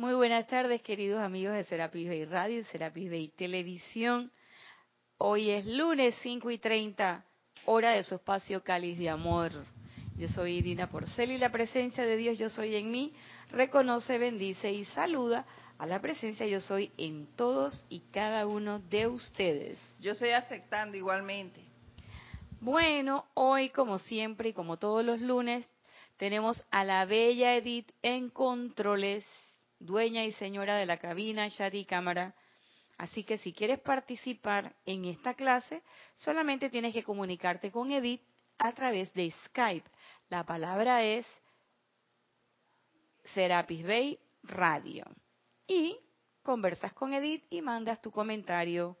Muy buenas tardes, queridos amigos de Serapis Bay Radio y Serapis Bay Televisión. Hoy es lunes 5 y 30, hora de su espacio Cáliz de Amor. Yo soy Irina Porcel y la presencia de Dios Yo Soy en mí reconoce, bendice y saluda a la presencia Yo Soy en todos y cada uno de ustedes. Yo estoy aceptando igualmente. Bueno, hoy como siempre y como todos los lunes, tenemos a la bella Edith en controles dueña y señora de la cabina, chat y cámara. Así que si quieres participar en esta clase, solamente tienes que comunicarte con Edith a través de Skype. La palabra es Serapis Bay Radio. Y conversas con Edith y mandas tu comentario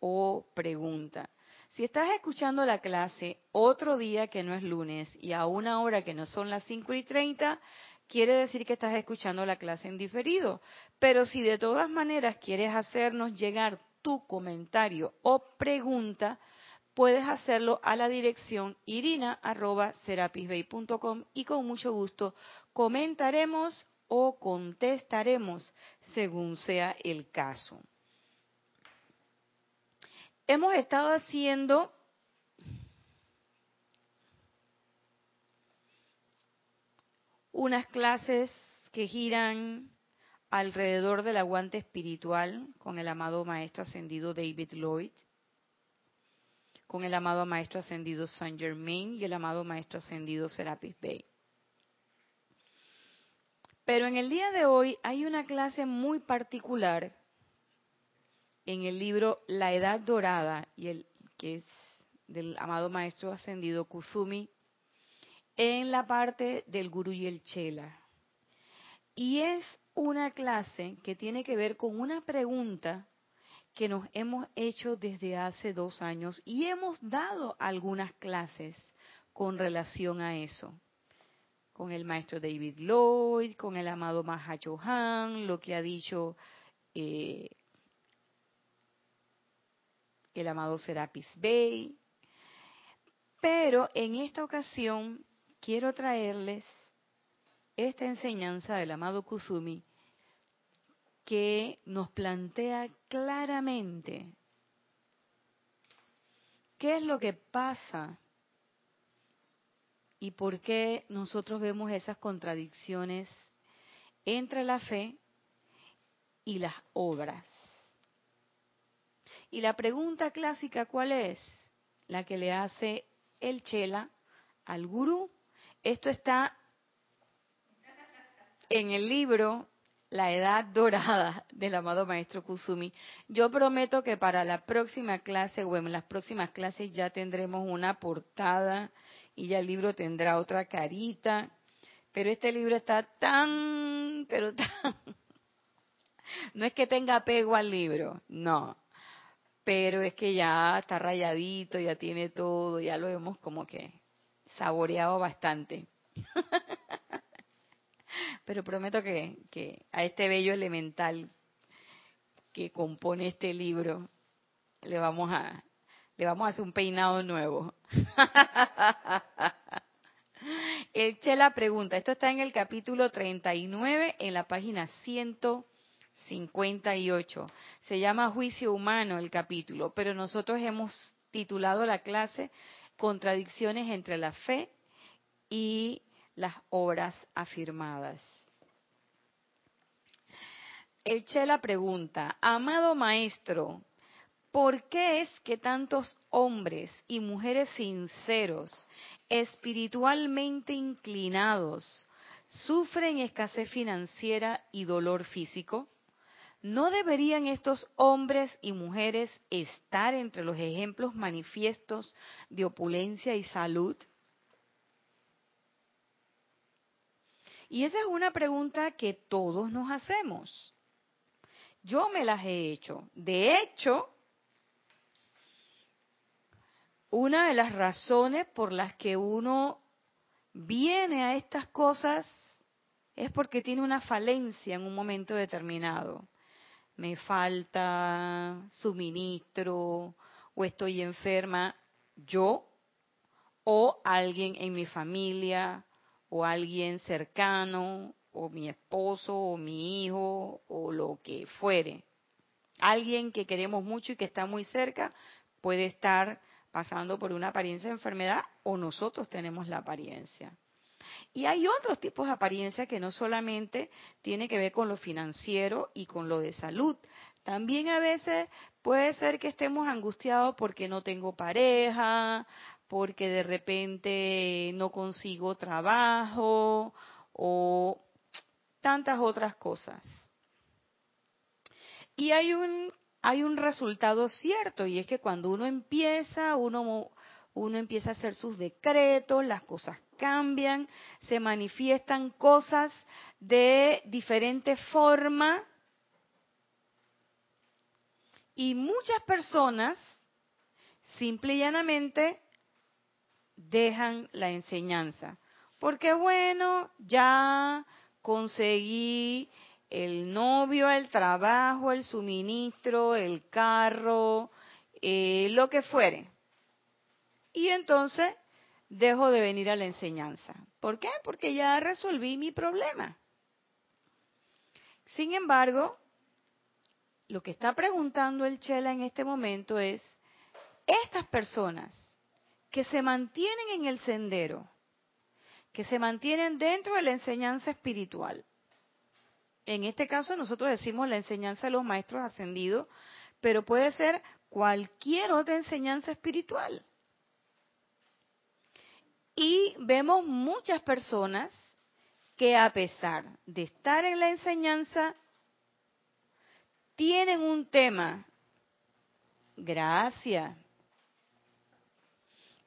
o pregunta. Si estás escuchando la clase otro día que no es lunes y a una hora que no son las 5 y 30, quiere decir que estás escuchando la clase en diferido. Pero si de todas maneras quieres hacernos llegar tu comentario o pregunta, puedes hacerlo a la dirección irina.serapisbay.com y con mucho gusto comentaremos o contestaremos según sea el caso. Hemos estado haciendo unas clases que giran alrededor del aguante espiritual con el amado maestro ascendido David Lloyd, con el amado maestro ascendido Saint Germain y el amado maestro ascendido Serapis Bey. Pero en el día de hoy hay una clase muy particular en el libro La Edad Dorada, y el, que es del amado maestro ascendido Kuzumi en la parte del gurú y el chela. Y es una clase que tiene que ver con una pregunta que nos hemos hecho desde hace dos años y hemos dado algunas clases con relación a eso. Con el maestro David Lloyd, con el amado Mahachohan, lo que ha dicho eh, el amado Serapis Bey. Pero en esta ocasión quiero traerles esta enseñanza del amado Kusumi que nos plantea claramente qué es lo que pasa y por qué nosotros vemos esas contradicciones entre la fe y las obras. Y la pregunta clásica, ¿cuál es? La que le hace el Chela al gurú esto está en el libro La Edad Dorada del amado Maestro Kusumi. Yo prometo que para la próxima clase o en las próximas clases ya tendremos una portada y ya el libro tendrá otra carita. Pero este libro está tan, pero tan... No es que tenga apego al libro, no. Pero es que ya está rayadito, ya tiene todo, ya lo vemos como que saboreado bastante. Pero prometo que, a este bello elemental que compone este libro le vamos a le vamos a hacer un peinado nuevo. El Chela pregunta, esto está en el capítulo 39, en la página 158. Se llama Juicio Humano el capítulo, pero nosotros hemos titulado la clase contradicciones entre la fe y las obras afirmadas. El Chela pregunta, amado maestro, ¿por qué es que tantos hombres y mujeres sinceros, espiritualmente inclinados, sufren escasez financiera y dolor físico? ¿No deberían estos hombres y mujeres estar entre los ejemplos manifiestos de opulencia y salud? Y esa es una pregunta que todos nos hacemos. Yo me las he hecho. De hecho, una de las razones por las que uno viene a estas cosas es porque tiene una falencia en un momento determinado me falta suministro o estoy enferma, yo o alguien en mi familia o alguien cercano o mi esposo o mi hijo o lo que fuere. Alguien que queremos mucho y que está muy cerca puede estar pasando por una apariencia de enfermedad o nosotros tenemos la apariencia. Y hay otros tipos de apariencia que no solamente tiene que ver con lo financiero y con lo de salud. También a veces puede ser que estemos angustiados porque no tengo pareja, porque de repente no consigo trabajo o tantas otras cosas. Y hay un hay un resultado cierto y es que cuando uno empieza, uno uno empieza a hacer sus decretos, las cosas cambian, se manifiestan cosas de diferente forma y muchas personas simple y llanamente dejan la enseñanza. Porque bueno, ya conseguí el novio, el trabajo, el suministro, el carro, eh, lo que fuere. Y entonces dejo de venir a la enseñanza. ¿Por qué? Porque ya resolví mi problema. Sin embargo, lo que está preguntando el Chela en este momento es, estas personas que se mantienen en el sendero, que se mantienen dentro de la enseñanza espiritual, en este caso nosotros decimos la enseñanza de los maestros ascendidos, pero puede ser cualquier otra enseñanza espiritual. Y vemos muchas personas que a pesar de estar en la enseñanza, tienen un tema. Gracias.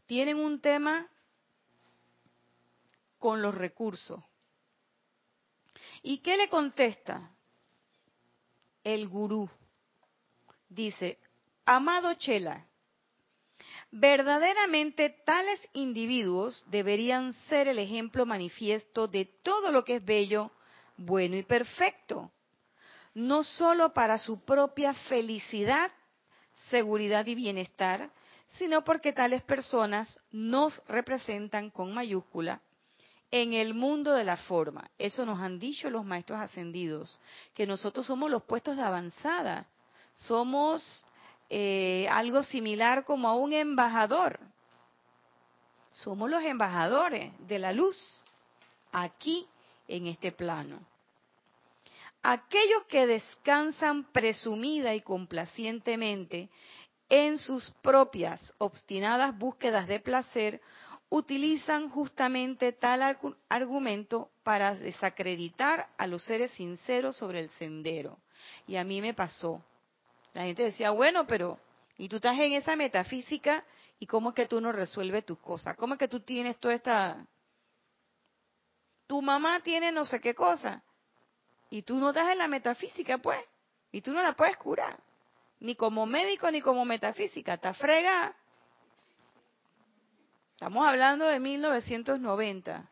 Tienen un tema con los recursos. ¿Y qué le contesta? El gurú. Dice, amado Chela, Verdaderamente tales individuos deberían ser el ejemplo manifiesto de todo lo que es bello, bueno y perfecto, no sólo para su propia felicidad, seguridad y bienestar, sino porque tales personas nos representan con mayúscula en el mundo de la forma. Eso nos han dicho los maestros ascendidos, que nosotros somos los puestos de avanzada, somos eh, algo similar como a un embajador. Somos los embajadores de la luz aquí en este plano. Aquellos que descansan presumida y complacientemente en sus propias obstinadas búsquedas de placer utilizan justamente tal argumento para desacreditar a los seres sinceros sobre el sendero. Y a mí me pasó. La gente decía, bueno, pero, y tú estás en esa metafísica, ¿y cómo es que tú no resuelves tus cosas? ¿Cómo es que tú tienes toda esta... Tu mamá tiene no sé qué cosa, y tú no estás en la metafísica, pues, y tú no la puedes curar, ni como médico ni como metafísica, está frega. Estamos hablando de 1990.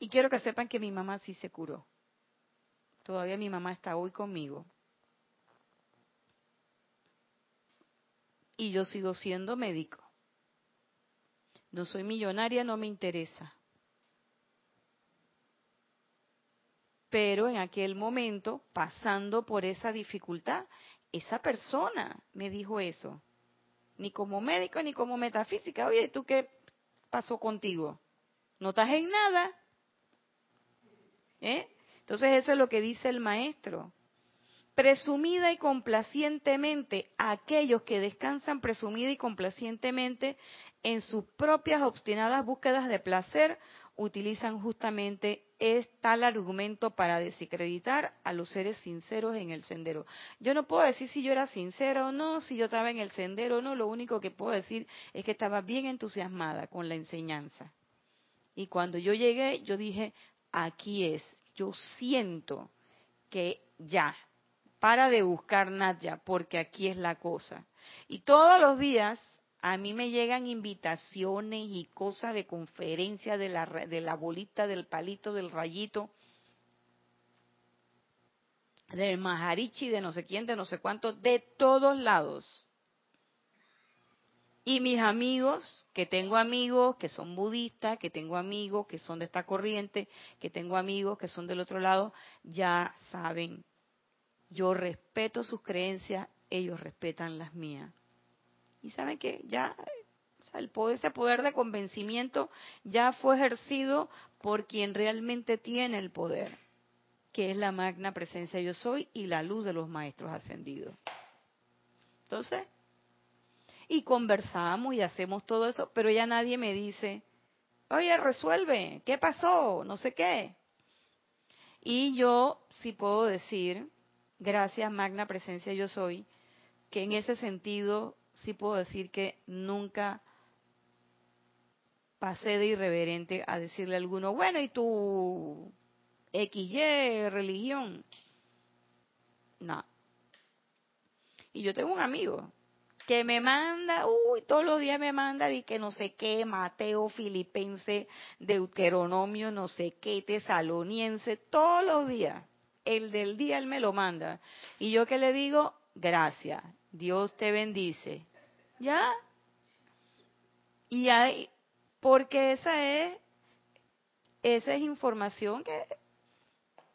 Y quiero que sepan que mi mamá sí se curó. Todavía mi mamá está hoy conmigo. Y yo sigo siendo médico. No soy millonaria, no me interesa. Pero en aquel momento, pasando por esa dificultad, esa persona me dijo eso. Ni como médico, ni como metafísica. Oye, ¿tú qué pasó contigo? ¿No estás en nada? ¿Eh? Entonces eso es lo que dice el maestro. Presumida y complacientemente, aquellos que descansan presumida y complacientemente en sus propias obstinadas búsquedas de placer, utilizan justamente es tal argumento para desacreditar a los seres sinceros en el sendero. Yo no puedo decir si yo era sincera o no, si yo estaba en el sendero o no, lo único que puedo decir es que estaba bien entusiasmada con la enseñanza. Y cuando yo llegué, yo dije, aquí es, yo siento que ya, para de buscar Nadia, porque aquí es la cosa. Y todos los días a mí me llegan invitaciones y cosas de conferencia de la, de la bolita, del palito, del rayito, del Maharichi, de no sé quién, de no sé cuánto, de todos lados. Y mis amigos, que tengo amigos que son budistas, que tengo amigos que son de esta corriente, que tengo amigos que son del otro lado, ya saben, yo respeto sus creencias, ellos respetan las mías. Y saben que ya el poder, ese poder de convencimiento ya fue ejercido por quien realmente tiene el poder, que es la magna presencia yo soy y la luz de los maestros ascendidos. Entonces, y conversamos y hacemos todo eso, pero ya nadie me dice, oye, resuelve, ¿qué pasó? No sé qué. Y yo sí puedo decir, gracias Magna Presencia Yo Soy, que en ese sentido sí puedo decir que nunca pasé de irreverente a decirle a alguno, bueno, ¿y tu XY religión? No. Y yo tengo un amigo que me manda, uy, todos los días me manda y que no sé qué, Mateo, Filipense, Deuteronomio, no sé qué, Tesaloniense, todos los días. El del día él me lo manda. Y yo que le digo, gracias, Dios te bendice. ¿Ya? Y hay, porque esa es, esa es información que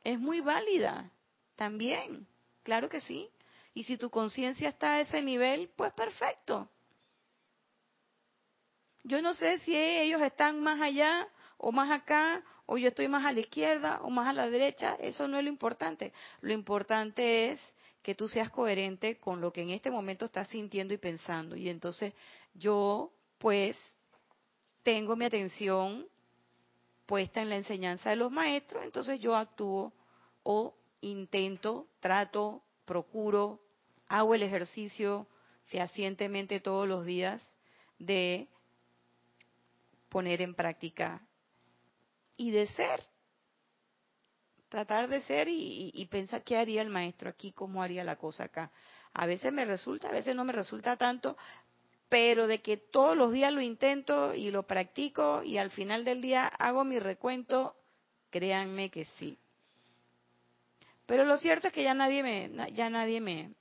es muy válida también, claro que sí. Y si tu conciencia está a ese nivel, pues perfecto. Yo no sé si ellos están más allá o más acá, o yo estoy más a la izquierda o más a la derecha, eso no es lo importante. Lo importante es que tú seas coherente con lo que en este momento estás sintiendo y pensando. Y entonces yo, pues, tengo mi atención puesta en la enseñanza de los maestros, entonces yo actúo o intento, trato, procuro, hago el ejercicio fehacientemente todos los días de poner en práctica y de ser. Tratar de ser y, pensar qué haría el maestro aquí, cómo haría la cosa acá. A veces me resulta, a veces no me resulta tanto, pero de que todos los días lo intento y lo practico y al final del día hago mi recuento, créanme que sí. Pero lo cierto es que ya nadie me, ya nadie me,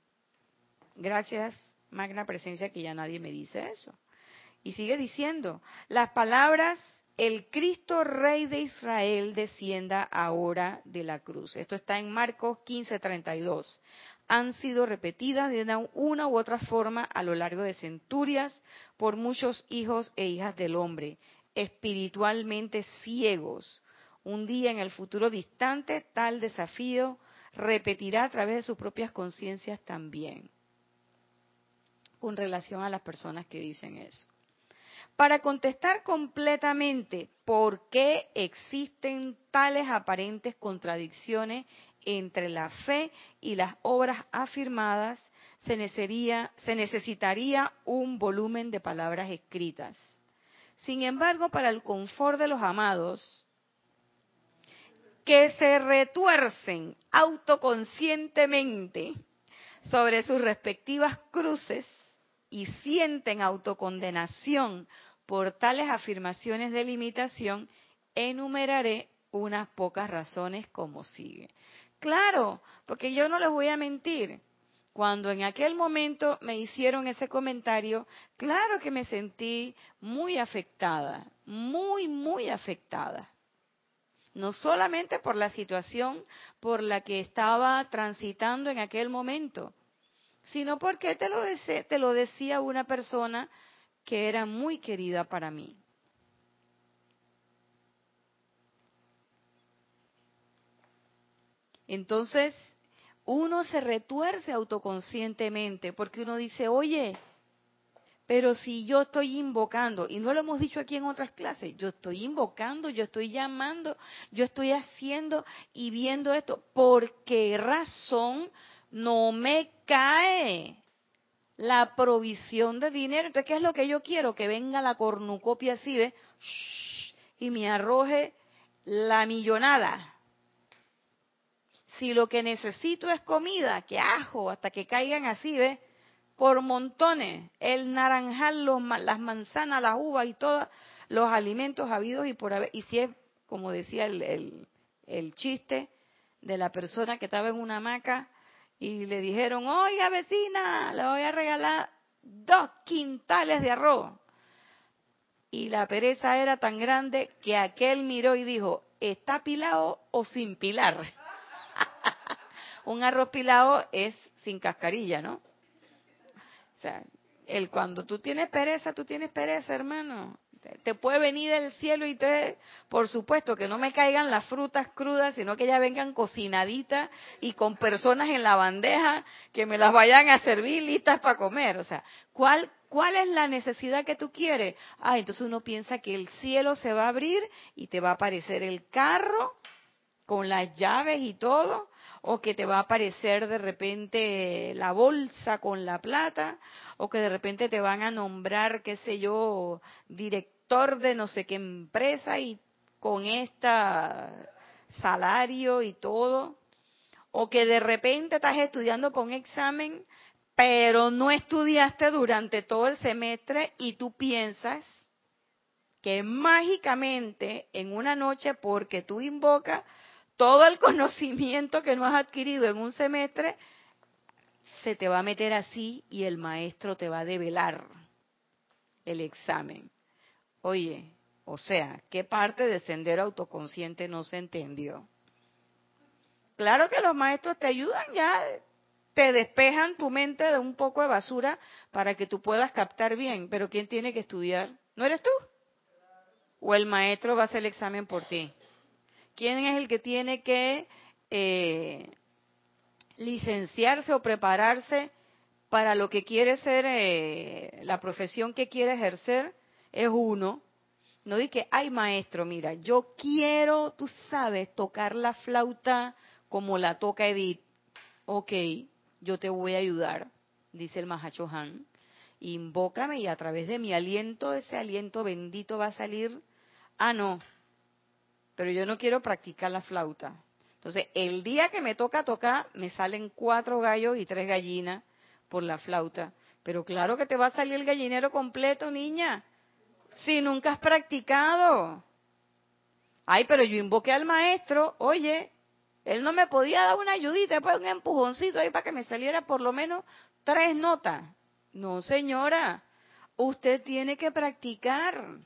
gracias, magna presencia, que ya nadie me dice eso. Y sigue diciendo, las palabras, el Cristo Rey de Israel descienda ahora de la cruz. Esto está en Marcos 15:32. Han sido repetidas de una u otra forma a lo largo de centurias por muchos hijos e hijas del hombre, espiritualmente ciegos. Un día en el futuro distante, tal desafío repetirá a través de sus propias conciencias también, con relación a las personas que dicen eso. Para contestar completamente por qué existen tales aparentes contradicciones entre la fe y las obras afirmadas, se necesitaría, se necesitaría un volumen de palabras escritas. Sin embargo, para el confort de los amados, que se retuercen autoconscientemente sobre sus respectivas cruces y sienten autocondenación por tales afirmaciones de limitación, enumeraré unas pocas razones como sigue. Claro, porque yo no les voy a mentir. Cuando en aquel momento me hicieron ese comentario, claro que me sentí muy afectada, muy, muy afectada no solamente por la situación por la que estaba transitando en aquel momento, sino porque te lo, decía, te lo decía una persona que era muy querida para mí. Entonces, uno se retuerce autoconscientemente porque uno dice, oye, pero si yo estoy invocando, y no lo hemos dicho aquí en otras clases, yo estoy invocando, yo estoy llamando, yo estoy haciendo y viendo esto, ¿por qué razón no me cae la provisión de dinero? Entonces, ¿qué es lo que yo quiero? Que venga la cornucopia así, ¿ves? Y me arroje la millonada. Si lo que necesito es comida, que ajo hasta que caigan así, ¿ves? Por montones, el naranjal, las manzanas, las uvas y todos los alimentos habidos y por haber, y si es, como decía el, el, chiste de la persona que estaba en una hamaca y le dijeron, oiga vecina, le voy a regalar dos quintales de arroz. Y la pereza era tan grande que aquel miró y dijo, ¿está pilado o sin pilar? Un arroz pilado es sin cascarilla, ¿no? Sea, el cuando tú tienes pereza, tú tienes pereza, hermano. Te puede venir del cielo y te, por supuesto, que no me caigan las frutas crudas, sino que ya vengan cocinaditas y con personas en la bandeja que me las vayan a servir listas para comer. O sea, ¿cuál, cuál es la necesidad que tú quieres? Ah, entonces uno piensa que el cielo se va a abrir y te va a aparecer el carro con las llaves y todo, o que te va a aparecer de repente la bolsa con la plata, o que de repente te van a nombrar, qué sé yo, director de no sé qué empresa y con esta salario y todo, o que de repente estás estudiando con examen, pero no estudiaste durante todo el semestre y tú piensas que mágicamente en una noche, porque tú invocas todo el conocimiento que no has adquirido en un semestre se te va a meter así y el maestro te va a develar el examen. Oye, o sea, ¿qué parte de sendero autoconsciente no se entendió? Claro que los maestros te ayudan ya, te despejan tu mente de un poco de basura para que tú puedas captar bien, pero ¿quién tiene que estudiar? ¿No eres tú? ¿O el maestro va a hacer el examen por ti? ¿Quién es el que tiene que eh, licenciarse o prepararse para lo que quiere ser, eh, la profesión que quiere ejercer? Es uno. No di que, ay maestro, mira, yo quiero, tú sabes, tocar la flauta como la toca Edith. Ok, yo te voy a ayudar, dice el Mahacho Han. Invócame y a través de mi aliento, ese aliento bendito va a salir. Ah, no, pero yo no quiero practicar la flauta. Entonces, el día que me toca tocar, me salen cuatro gallos y tres gallinas por la flauta. Pero claro que te va a salir el gallinero completo, niña, si nunca has practicado. Ay, pero yo invoqué al maestro, oye, él no me podía dar una ayudita, pues un empujoncito ahí para que me saliera por lo menos tres notas. No, señora, usted tiene que practicar.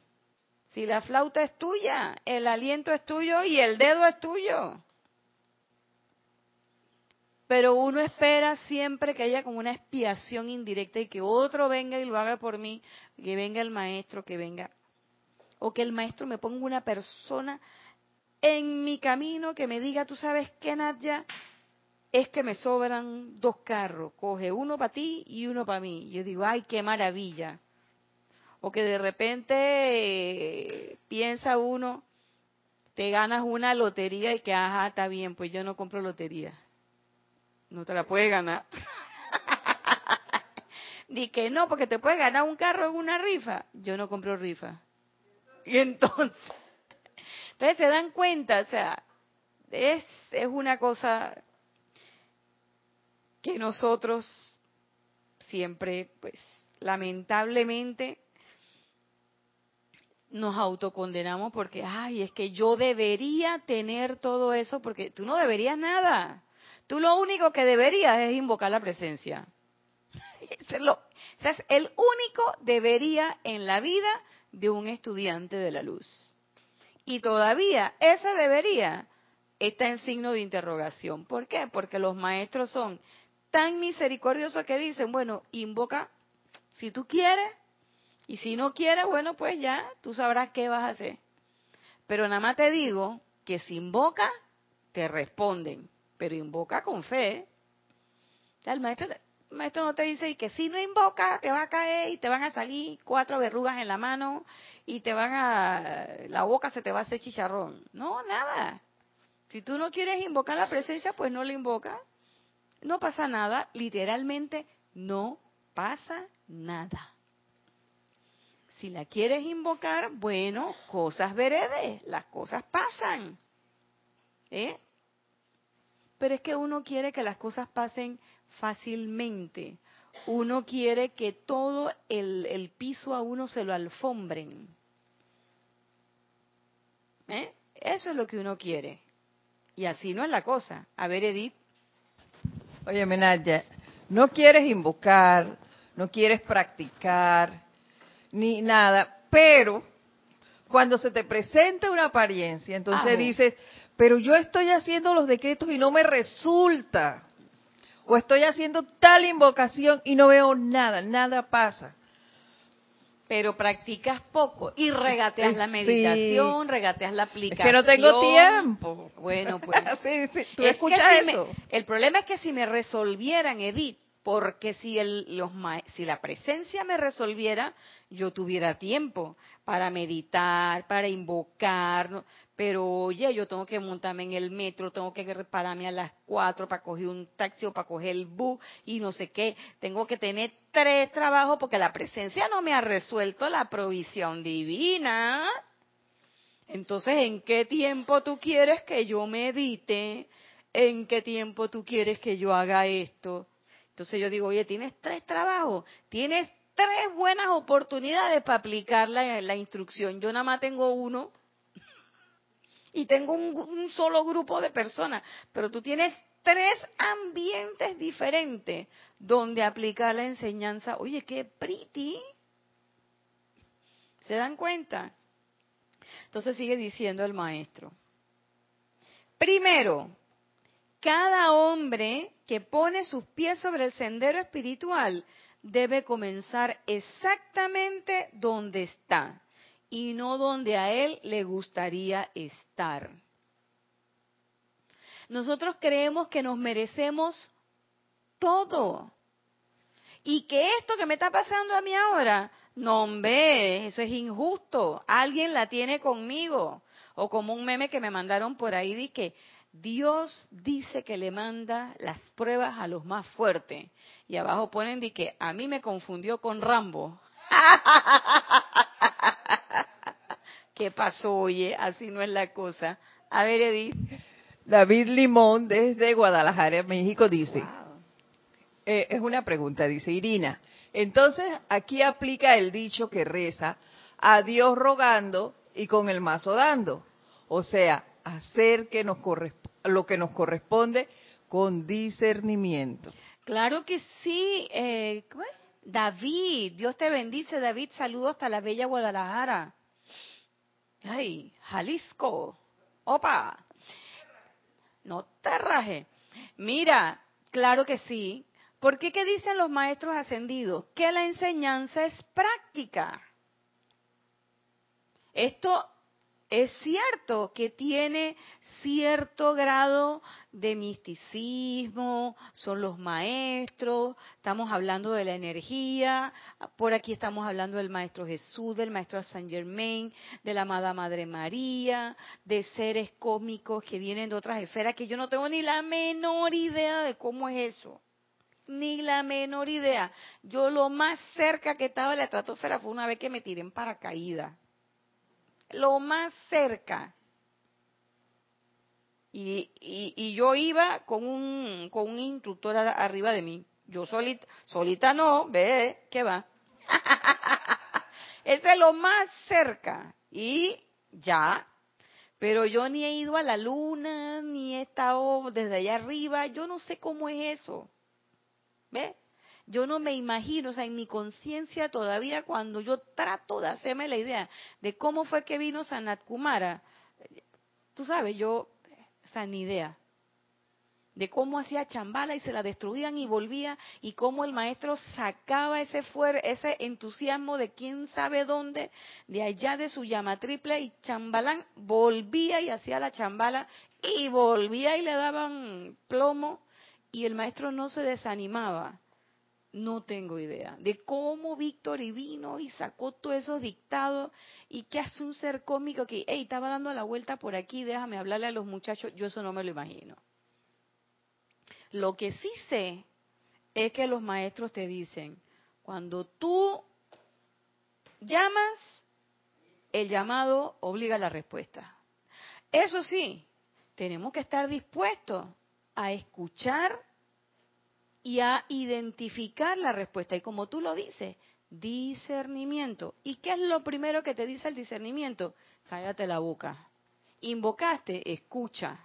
Si la flauta es tuya, el aliento es tuyo y el dedo es tuyo. Pero uno espera siempre que haya como una expiación indirecta y que otro venga y lo haga por mí, que venga el maestro, que venga. O que el maestro me ponga una persona en mi camino que me diga, tú sabes qué, Nadia, es que me sobran dos carros, coge uno para ti y uno para mí. Yo digo, ay, qué maravilla o que de repente eh, piensa uno, te ganas una lotería y que, ajá, está bien, pues yo no compro lotería. No te la puedes ganar. Di que no, porque te puedes ganar un carro en una rifa. Yo no compro rifa. Y entonces, entonces se dan cuenta, o sea, es, es una cosa que nosotros siempre, pues, lamentablemente, nos autocondenamos porque, ay, es que yo debería tener todo eso, porque tú no deberías nada. Tú lo único que deberías es invocar la presencia. es, lo, es el único debería en la vida de un estudiante de la luz. Y todavía ese debería está en signo de interrogación. ¿Por qué? Porque los maestros son tan misericordiosos que dicen, bueno, invoca si tú quieres, y si no quieres, bueno, pues ya tú sabrás qué vas a hacer. Pero nada más te digo que si invoca, te responden, pero invoca con fe. el maestro, maestro no te dice que si no invoca, te va a caer y te van a salir cuatro verrugas en la mano y te van a, la boca se te va a hacer chicharrón. No, nada. Si tú no quieres invocar la presencia, pues no la invoca. No pasa nada, literalmente no pasa nada. Si la quieres invocar, bueno, cosas veredes, las cosas pasan. ¿Eh? Pero es que uno quiere que las cosas pasen fácilmente. Uno quiere que todo el, el piso a uno se lo alfombren. ¿Eh? Eso es lo que uno quiere. Y así no es la cosa. A ver, Edith. Oye, Nadia, no quieres invocar, no quieres practicar, ni nada, pero cuando se te presenta una apariencia, entonces dices, pero yo estoy haciendo los decretos y no me resulta. O estoy haciendo tal invocación y no veo nada, nada pasa. Pero practicas poco y regateas la meditación, regateas la aplicación. Es que no tengo tiempo. Bueno, pues. sí, Tú escuchas eso. el problema es que si me resolvieran, Edith, porque si, los, si la presencia me resolviera, yo tuviera tiempo para meditar, para invocar, pero oye, yo tengo que montarme en el metro, tengo que repararme a las cuatro para coger un taxi o para coger el bus y no sé qué, tengo que tener tres trabajos porque la presencia no me ha resuelto la provisión divina. Entonces, ¿en qué tiempo tú quieres que yo medite? ¿En qué tiempo tú quieres que yo haga esto? Entonces yo digo, oye, tienes tres trabajos, tienes tres buenas oportunidades para aplicar la, instrucción. Yo nada más tengo uno y tengo un, un, solo grupo de personas, pero tú tienes tres ambientes diferentes donde aplicar la enseñanza. Oye, qué pretty. ¿Se dan cuenta? Entonces sigue diciendo el maestro. Primero, cada hombre que pone sus pies sobre el sendero espiritual debe comenzar exactamente donde está y no donde a él le gustaría estar. Nosotros creemos que nos merecemos todo. Y que esto que me está pasando a mí ahora, no, hombre, eso es injusto. Alguien la tiene conmigo. O como un meme que me mandaron por ahí que Dios dice que le manda las pruebas a los más fuertes. Y abajo ponen de que a mí me confundió con Rambo. ¿Qué pasó, oye? Así no es la cosa. A ver, Edith. David Limón, desde Guadalajara, México, dice, eh, es una pregunta, dice Irina, entonces aquí aplica el dicho que reza, a Dios rogando y con el mazo dando. O sea, hacer que nos lo que nos corresponde con discernimiento. Claro que sí. Eh, David, Dios te bendice, David. Saludos hasta la bella Guadalajara. Ay, Jalisco. Opa. No te raje. Mira, claro que sí. ¿Por qué qué dicen los maestros ascendidos? Que la enseñanza es práctica. Esto es cierto que tiene cierto grado de misticismo, son los maestros, estamos hablando de la energía, por aquí estamos hablando del Maestro Jesús, del Maestro Saint Germain, de la amada Madre María, de seres cósmicos que vienen de otras esferas que yo no tengo ni la menor idea de cómo es eso. Ni la menor idea. Yo lo más cerca que estaba de la estratosfera fue una vez que me tiré en paracaídas lo más cerca. Y, y, yo iba con un, con un instructor arriba de mí. Yo solita, solita no, ve, ¿qué va? Ese es lo más cerca. Y ya. Pero yo ni he ido a la luna, ni he estado desde allá arriba. Yo no sé cómo es eso. ¿Ve? Yo no me imagino, o sea, en mi conciencia todavía cuando yo trato de hacerme la idea de cómo fue que vino Sanat Kumara, tú sabes, yo, o sea, ni idea de cómo hacía chambala y se la destruían y volvía y cómo el maestro sacaba ese ese entusiasmo de quién sabe dónde de allá de su llama triple y chambalán volvía y hacía la chambala y volvía y le daban plomo y el maestro no se desanimaba no tengo idea de cómo Víctor y vino y sacó todos esos dictados y qué hace un ser cómico que, hey, estaba dando la vuelta por aquí, déjame hablarle a los muchachos, yo eso no me lo imagino. Lo que sí sé es que los maestros te dicen, cuando tú llamas, el llamado obliga a la respuesta. Eso sí, tenemos que estar dispuestos a escuchar y a identificar la respuesta. Y como tú lo dices, discernimiento. ¿Y qué es lo primero que te dice el discernimiento? Cállate la boca. Invocaste, escucha.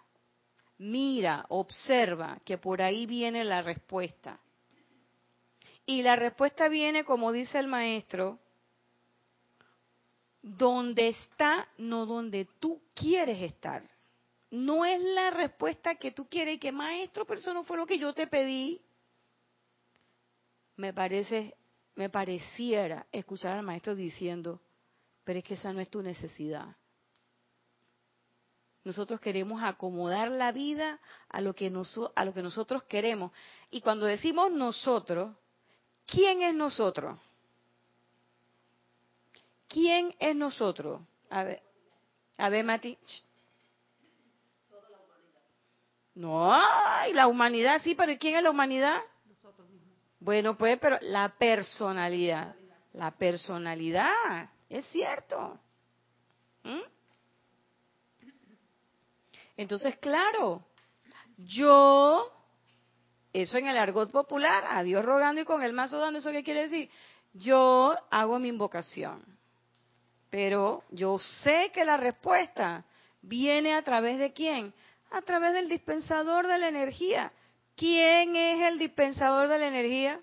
Mira, observa que por ahí viene la respuesta. Y la respuesta viene, como dice el maestro, donde está, no donde tú quieres estar. No es la respuesta que tú quieres, que maestro, pero eso no fue lo que yo te pedí. Me parece, me pareciera escuchar al maestro diciendo, pero es que esa no es tu necesidad. Nosotros queremos acomodar la vida a lo que, a lo que nosotros queremos. Y cuando decimos nosotros, ¿quién es nosotros? ¿Quién es nosotros? A ver, a ver, Mati. No, y la humanidad sí, pero ¿quién es la humanidad? Bueno, pues, pero la personalidad, la personalidad, es cierto. ¿Mm? Entonces, claro, yo, eso en el argot popular, a Dios rogando y con el mazo dando, ¿eso qué quiere decir? Yo hago mi invocación, pero yo sé que la respuesta viene a través de quién? A través del dispensador de la energía. ¿Quién es el dispensador de la energía?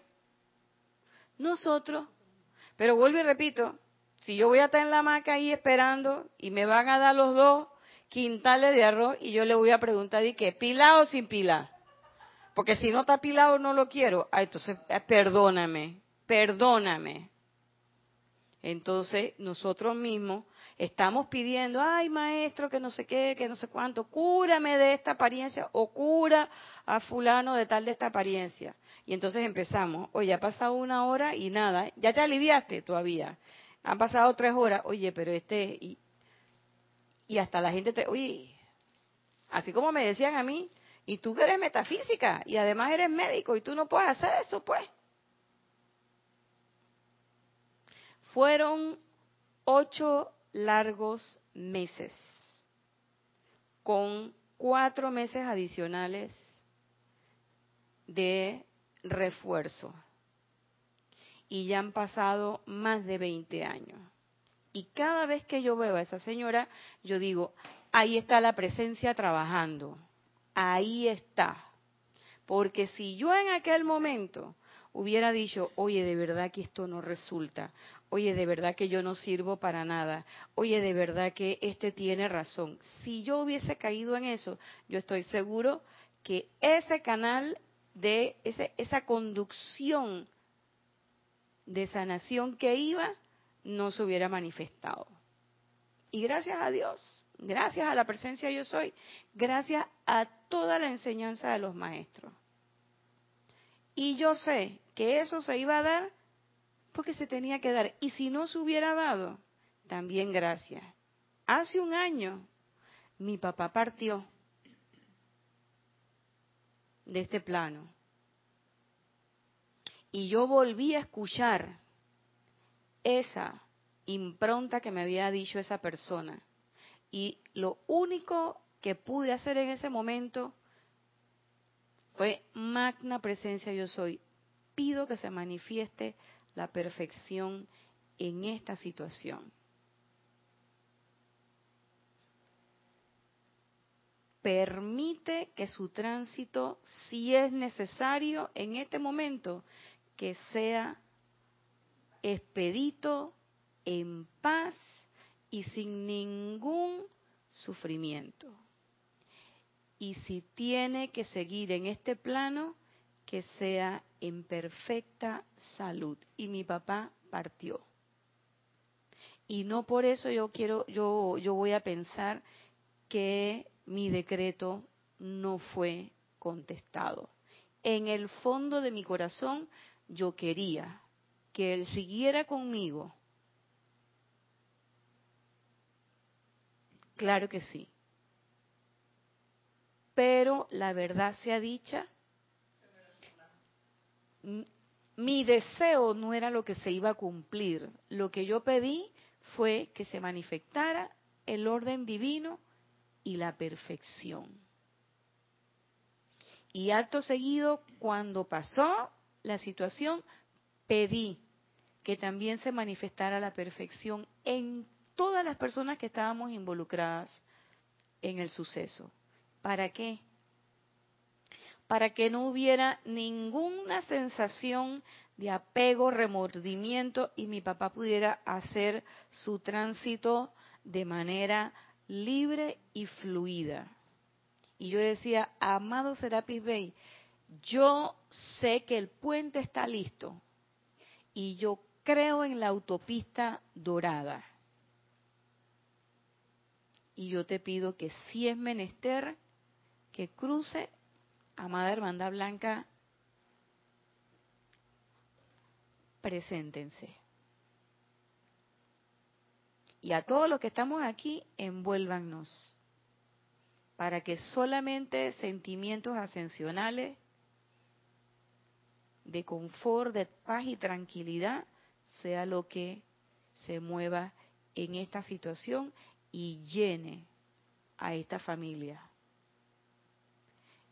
Nosotros. Pero vuelvo y repito, si yo voy a estar en la hamaca ahí esperando y me van a dar los dos quintales de arroz y yo le voy a preguntar, ¿y qué? ¿Pila o sin pila? Porque si no está pilado no lo quiero. Ah, entonces, eh, perdóname, perdóname. Entonces, nosotros mismos estamos pidiendo, ay maestro, que no sé qué, que no sé cuánto, cúrame de esta apariencia o cura a fulano de tal de esta apariencia. Y entonces empezamos, oye, ha pasado una hora y nada, ya te aliviaste todavía. Han pasado tres horas, oye, pero este, y, y hasta la gente te, oye, así como me decían a mí, y tú que eres metafísica y además eres médico y tú no puedes hacer eso, pues. Fueron ocho largos meses con cuatro meses adicionales de refuerzo. Y ya han pasado más de 20 años. Y cada vez que yo veo a esa señora, yo digo, ahí está la presencia trabajando, ahí está. Porque si yo en aquel momento hubiera dicho, oye, de verdad que esto no resulta, oye, de verdad que yo no sirvo para nada, oye, de verdad que este tiene razón, si yo hubiese caído en eso, yo estoy seguro que ese canal de ese, esa conducción de sanación que iba, no se hubiera manifestado. Y gracias a Dios, gracias a la presencia yo soy, gracias a toda la enseñanza de los maestros. Y yo sé que eso se iba a dar porque se tenía que dar. Y si no se hubiera dado, también gracias. Hace un año mi papá partió de este plano. Y yo volví a escuchar esa impronta que me había dicho esa persona. Y lo único que pude hacer en ese momento fue magna presencia yo soy. Pido que se manifieste la perfección en esta situación. Permite que su tránsito, si es necesario en este momento, que sea expedito, en paz y sin ningún sufrimiento. Y si tiene que seguir en este plano, que sea en perfecta salud. Y mi papá partió. Y no por eso yo quiero, yo, yo voy a pensar que mi decreto no fue contestado. En el fondo de mi corazón yo quería que Él siguiera conmigo. Claro que sí. Pero la verdad sea dicha, mi deseo no era lo que se iba a cumplir. Lo que yo pedí fue que se manifestara el orden divino y la perfección. Y acto seguido, cuando pasó la situación, pedí que también se manifestara la perfección en todas las personas que estábamos involucradas en el suceso. ¿Para qué? Para que no hubiera ninguna sensación de apego, remordimiento y mi papá pudiera hacer su tránsito de manera libre y fluida. Y yo decía, amado Serapis Bey, yo sé que el puente está listo y yo creo en la autopista dorada. Y yo te pido que si es menester, que cruce, amada hermandad blanca, preséntense. Y a todos los que estamos aquí, envuélvanos para que solamente sentimientos ascensionales de confort, de paz y tranquilidad sea lo que se mueva en esta situación y llene a esta familia.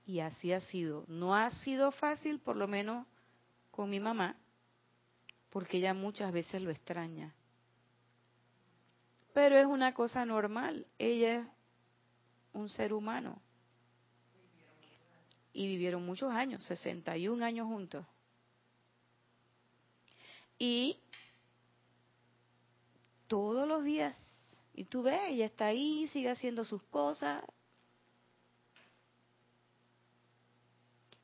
Y así ha sido. No ha sido fácil, por lo menos con mi mamá, porque ella muchas veces lo extraña. Pero es una cosa normal. Ella es un ser humano. Y vivieron muchos años, 61 años juntos. Y todos los días, y tú ves, ella está ahí, sigue haciendo sus cosas.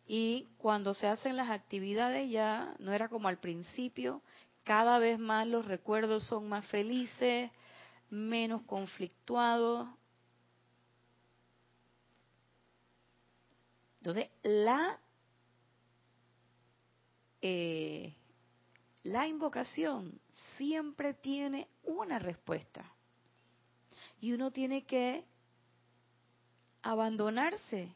Y cuando se hacen las actividades ya no era como al principio, cada vez más los recuerdos son más felices, menos conflictuados. Entonces, la eh, la invocación siempre tiene una respuesta. Y uno tiene que abandonarse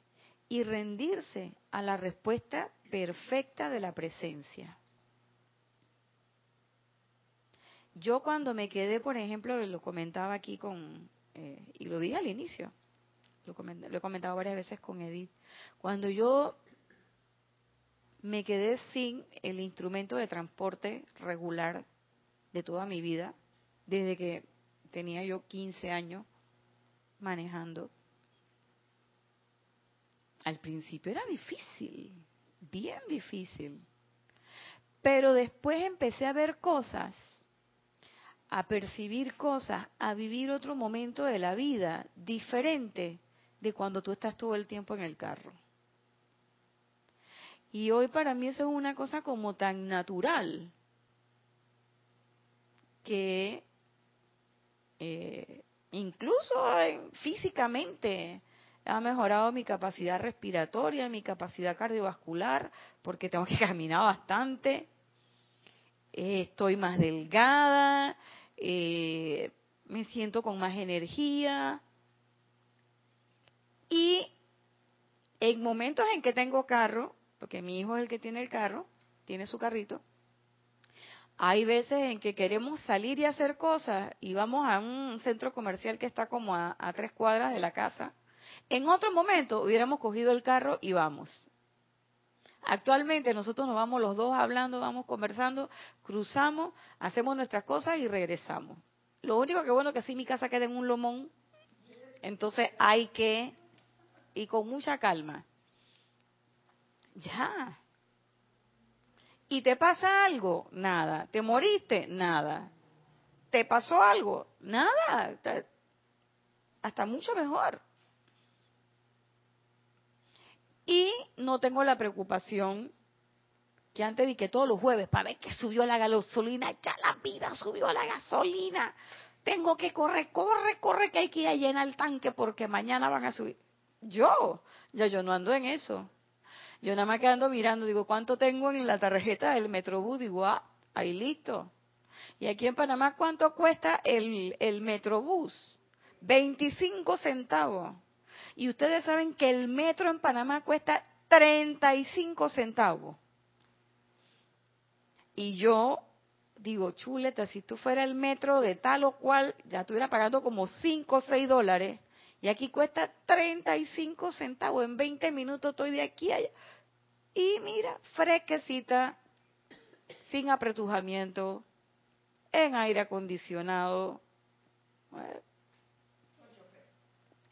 y rendirse a la respuesta perfecta de la presencia. Yo cuando me quedé, por ejemplo, lo comentaba aquí con, eh, y lo dije al inicio, lo, lo he comentado varias veces con Edith, cuando yo me quedé sin el instrumento de transporte regular de toda mi vida, desde que tenía yo 15 años manejando. Al principio era difícil, bien difícil. Pero después empecé a ver cosas, a percibir cosas, a vivir otro momento de la vida diferente de cuando tú estás todo el tiempo en el carro. Y hoy para mí eso es una cosa como tan natural que eh, incluso físicamente ha mejorado mi capacidad respiratoria, mi capacidad cardiovascular, porque tengo que caminar bastante, eh, estoy más delgada, eh, me siento con más energía y en momentos en que tengo carro, porque mi hijo es el que tiene el carro, tiene su carrito. Hay veces en que queremos salir y hacer cosas y vamos a un centro comercial que está como a, tres cuadras de la casa. En otro momento hubiéramos cogido el carro y vamos. Actualmente nosotros nos vamos los dos hablando, vamos conversando, cruzamos, hacemos nuestras cosas y regresamos. Lo único que bueno que así mi casa queda en un lomón, entonces hay que, y con mucha calma, ya. ¿Y te pasa algo? Nada. ¿Te moriste? Nada. ¿Te pasó algo? Nada. Hasta mucho mejor. Y no tengo la preocupación que antes di que todos los jueves, para ver que subió la gasolina, ya la vida subió la gasolina. Tengo que correr, corre, corre, que hay que ir a llenar el tanque porque mañana van a subir. Yo, ya yo no ando en eso. Yo nada más quedando mirando, digo, ¿cuánto tengo en la tarjeta del Metrobús? Digo, ah, ahí listo. Y aquí en Panamá, ¿cuánto cuesta el, el Metrobús? 25 centavos. Y ustedes saben que el metro en Panamá cuesta 35 centavos. Y yo digo, chuleta, si tú fuera el metro de tal o cual, ya estuviera pagando como 5 o 6 dólares. Y aquí cuesta 35 centavos. En 20 minutos estoy de aquí a allá. Y mira, fresquecita, sin apretujamiento, en aire acondicionado.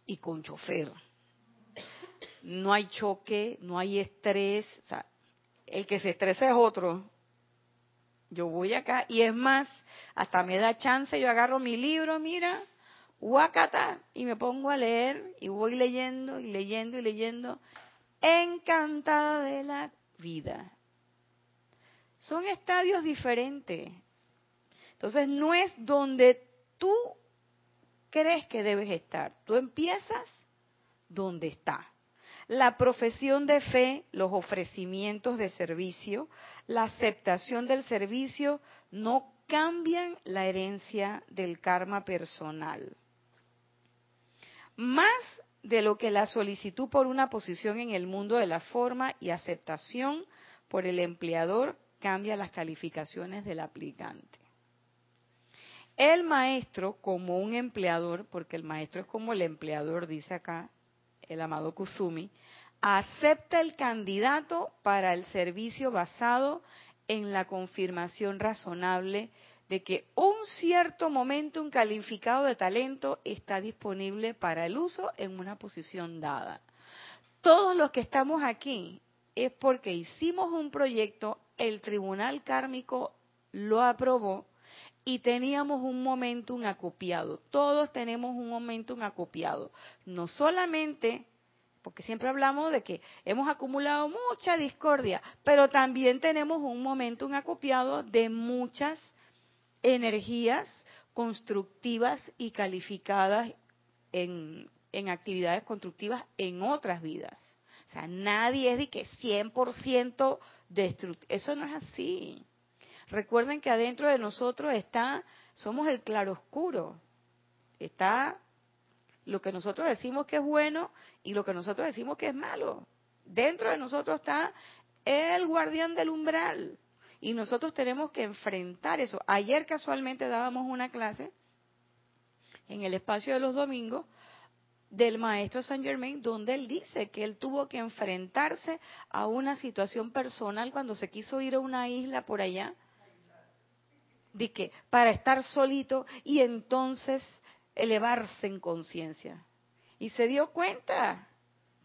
Y con chofer. No hay choque, no hay estrés. O sea, el que se estresa es otro. Yo voy acá y es más, hasta me da chance, yo agarro mi libro, mira, Huacata, y me pongo a leer y voy leyendo y leyendo y leyendo, encantada de la vida. Son estadios diferentes. Entonces no es donde tú crees que debes estar. Tú empiezas donde está. La profesión de fe, los ofrecimientos de servicio, la aceptación del servicio no cambian la herencia del karma personal. Más de lo que la solicitud por una posición en el mundo de la forma y aceptación por el empleador cambia las calificaciones del aplicante. El maestro, como un empleador, porque el maestro es como el empleador, dice acá el amado Kusumi, acepta el candidato para el servicio basado en la confirmación razonable de que un cierto momento, un calificado de talento está disponible para el uso en una posición dada. Todos los que estamos aquí es porque hicimos un proyecto, el tribunal kármico lo aprobó y teníamos un momentum acopiado. Todos tenemos un momentum acopiado. No solamente, porque siempre hablamos de que hemos acumulado mucha discordia, pero también tenemos un momentum acopiado de muchas energías constructivas y calificadas en, en actividades constructivas en otras vidas. O sea, nadie es de que 100% destructivo. Eso no es así. Recuerden que adentro de nosotros está, somos el claroscuro. Está lo que nosotros decimos que es bueno y lo que nosotros decimos que es malo. Dentro de nosotros está el guardián del umbral. Y nosotros tenemos que enfrentar eso. Ayer casualmente dábamos una clase en el espacio de los domingos del maestro Saint Germain, donde él dice que él tuvo que enfrentarse a una situación personal cuando se quiso ir a una isla por allá de que para estar solito y entonces elevarse en conciencia. Y se dio cuenta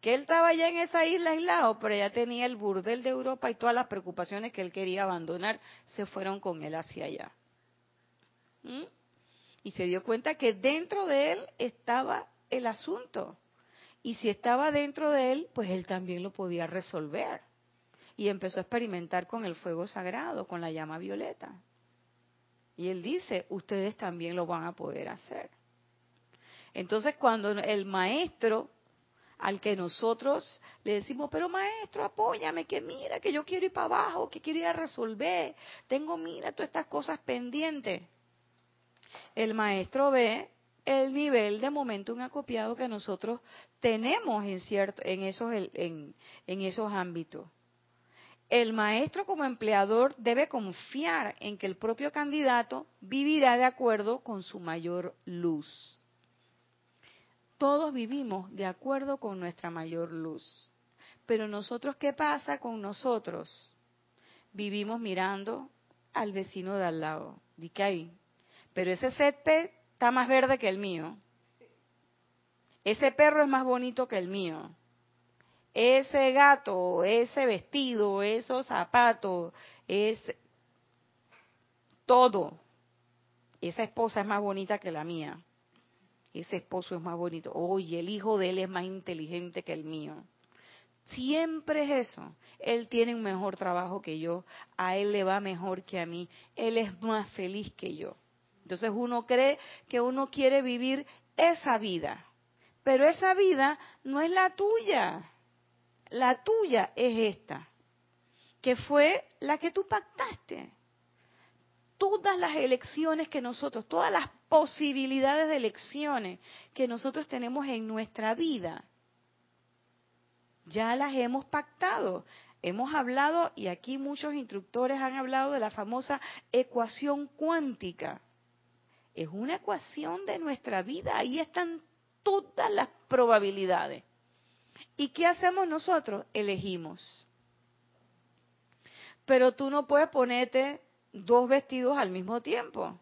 que él estaba ya en esa isla aislado, pero ya tenía el burdel de Europa y todas las preocupaciones que él quería abandonar se fueron con él hacia allá. ¿Mm? Y se dio cuenta que dentro de él estaba el asunto. Y si estaba dentro de él, pues él también lo podía resolver. Y empezó a experimentar con el fuego sagrado, con la llama violeta. Y él dice, ustedes también lo van a poder hacer. Entonces cuando el maestro al que nosotros le decimos, pero maestro, apóyame, que mira, que yo quiero ir para abajo, que quiero ir a resolver, tengo, mira, todas estas cosas pendientes. El maestro ve el nivel de momentum acopiado que nosotros tenemos en cierto, en esos, en esos ámbitos el maestro como empleador debe confiar en que el propio candidato vivirá de acuerdo con su mayor luz. Todos vivimos de acuerdo con nuestra mayor luz. Pero nosotros, ¿qué pasa con nosotros? Vivimos mirando al vecino de al lado. Dice ahí, pero ese césped está más verde que el mío. Ese perro es más bonito que el mío ese gato, ese vestido, esos zapatos, es todo. Esa esposa es más bonita que la mía. Ese esposo es más bonito. Oye, el hijo de él es más inteligente que el mío. Siempre es eso. Él tiene un mejor trabajo que yo. A él le va mejor que a mí. Él es más feliz que yo. Entonces uno cree que uno quiere vivir esa vida. Pero esa vida no es la tuya. La tuya es esta, que fue la que tú pactaste. Todas las elecciones que nosotros, todas las posibilidades de elecciones que nosotros tenemos en nuestra vida, ya las hemos pactado. Hemos hablado, y aquí muchos instructores han hablado de la famosa ecuación cuántica. Es una ecuación de nuestra vida, ahí están todas las probabilidades. ¿Y qué hacemos nosotros? Elegimos. Pero tú no puedes ponerte dos vestidos al mismo tiempo.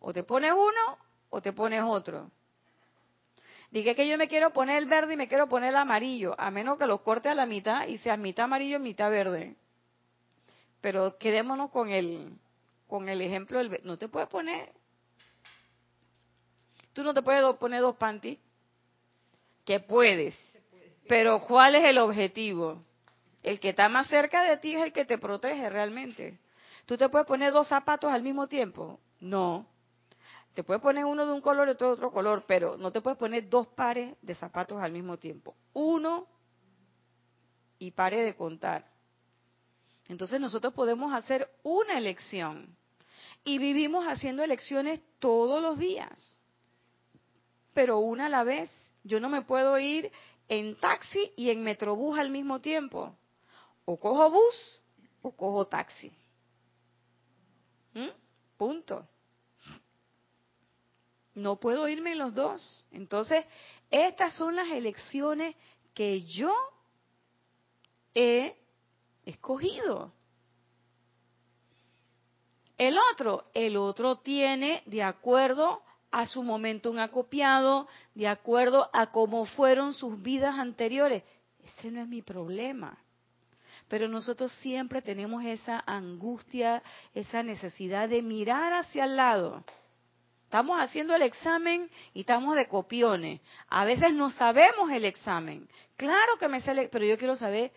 O te pones uno o te pones otro. Dije que yo me quiero poner el verde y me quiero poner el amarillo, a menos que los corte a la mitad y sea mitad amarillo y mitad verde. pero quedémonos con el, con el ejemplo del... No te puedes poner... Tú no te puedes poner dos panties. Que puedes. Pero ¿cuál es el objetivo? El que está más cerca de ti es el que te protege realmente. ¿Tú te puedes poner dos zapatos al mismo tiempo? No. Te puedes poner uno de un color y otro de otro color, pero no te puedes poner dos pares de zapatos al mismo tiempo. Uno y pare de contar. Entonces nosotros podemos hacer una elección y vivimos haciendo elecciones todos los días, pero una a la vez. Yo no me puedo ir en taxi y en metrobús al mismo tiempo. O cojo bus o cojo taxi. ¿Mm? Punto. No puedo irme en los dos. Entonces, estas son las elecciones que yo he escogido. El otro, el otro tiene de acuerdo a su momento un acopiado, de acuerdo a cómo fueron sus vidas anteriores. Ese no es mi problema. Pero nosotros siempre tenemos esa angustia, esa necesidad de mirar hacia el lado Estamos haciendo el examen y estamos de copiones. A veces no sabemos el examen. Claro que me sale, pero yo quiero saber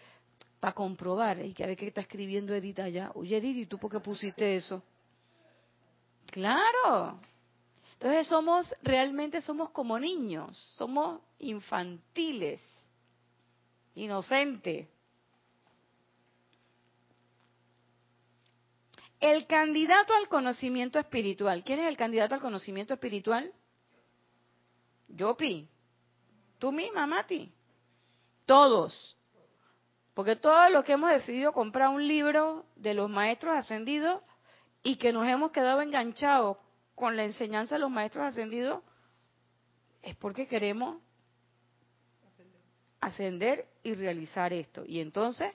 para comprobar. Y que a ver qué está escribiendo Edith allá. Oye, Edith, ¿y tú por qué pusiste eso? Claro. Entonces somos, realmente somos como niños. Somos infantiles. Inocentes. El candidato al conocimiento espiritual. ¿Quién es el candidato al conocimiento espiritual? Yopi. Tú misma, Mati. Todos. Porque todos los que hemos decidido comprar un libro de los maestros ascendidos y que nos hemos quedado enganchados con la enseñanza de los maestros ascendidos, es porque queremos ascender y realizar esto. Y entonces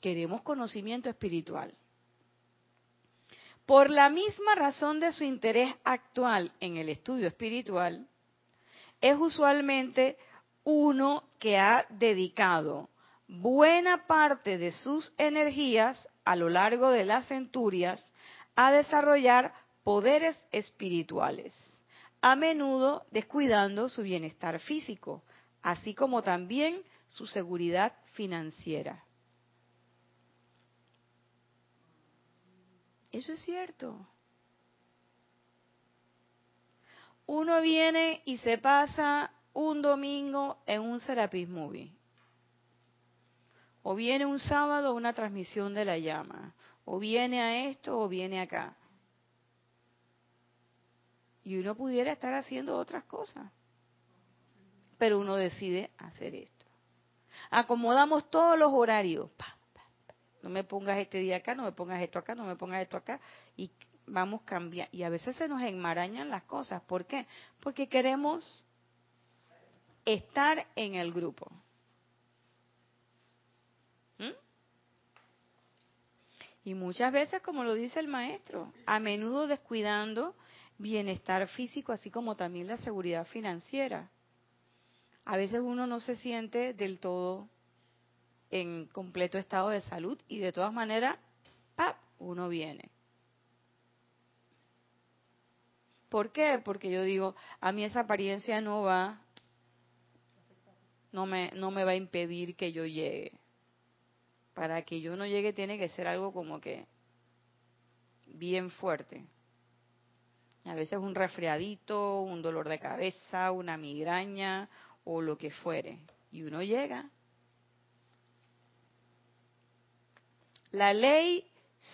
queremos conocimiento espiritual. Por la misma razón de su interés actual en el estudio espiritual, es usualmente uno que ha dedicado buena parte de sus energías a lo largo de las centurias a desarrollar poderes espirituales, a menudo descuidando su bienestar físico, así como también su seguridad financiera. Eso es cierto. Uno viene y se pasa un domingo en un Serapis Movie. O viene un sábado una transmisión de la llama. O viene a esto o viene acá. Y uno pudiera estar haciendo otras cosas. Pero uno decide hacer esto. Acomodamos todos los horarios. No me pongas este día acá, no me pongas esto acá, no me pongas esto acá. Y vamos cambiando. Y a veces se nos enmarañan las cosas. ¿Por qué? Porque queremos estar en el grupo. ¿Mm? Y muchas veces, como lo dice el maestro, a menudo descuidando bienestar físico, así como también la seguridad financiera. A veces uno no se siente del todo en completo estado de salud y de todas maneras, ¡pap! uno viene. ¿Por qué? Porque yo digo, a mí esa apariencia no va, no me, no me va a impedir que yo llegue. Para que yo no llegue tiene que ser algo como que bien fuerte. A veces un resfriadito, un dolor de cabeza, una migraña o lo que fuere. Y uno llega La ley,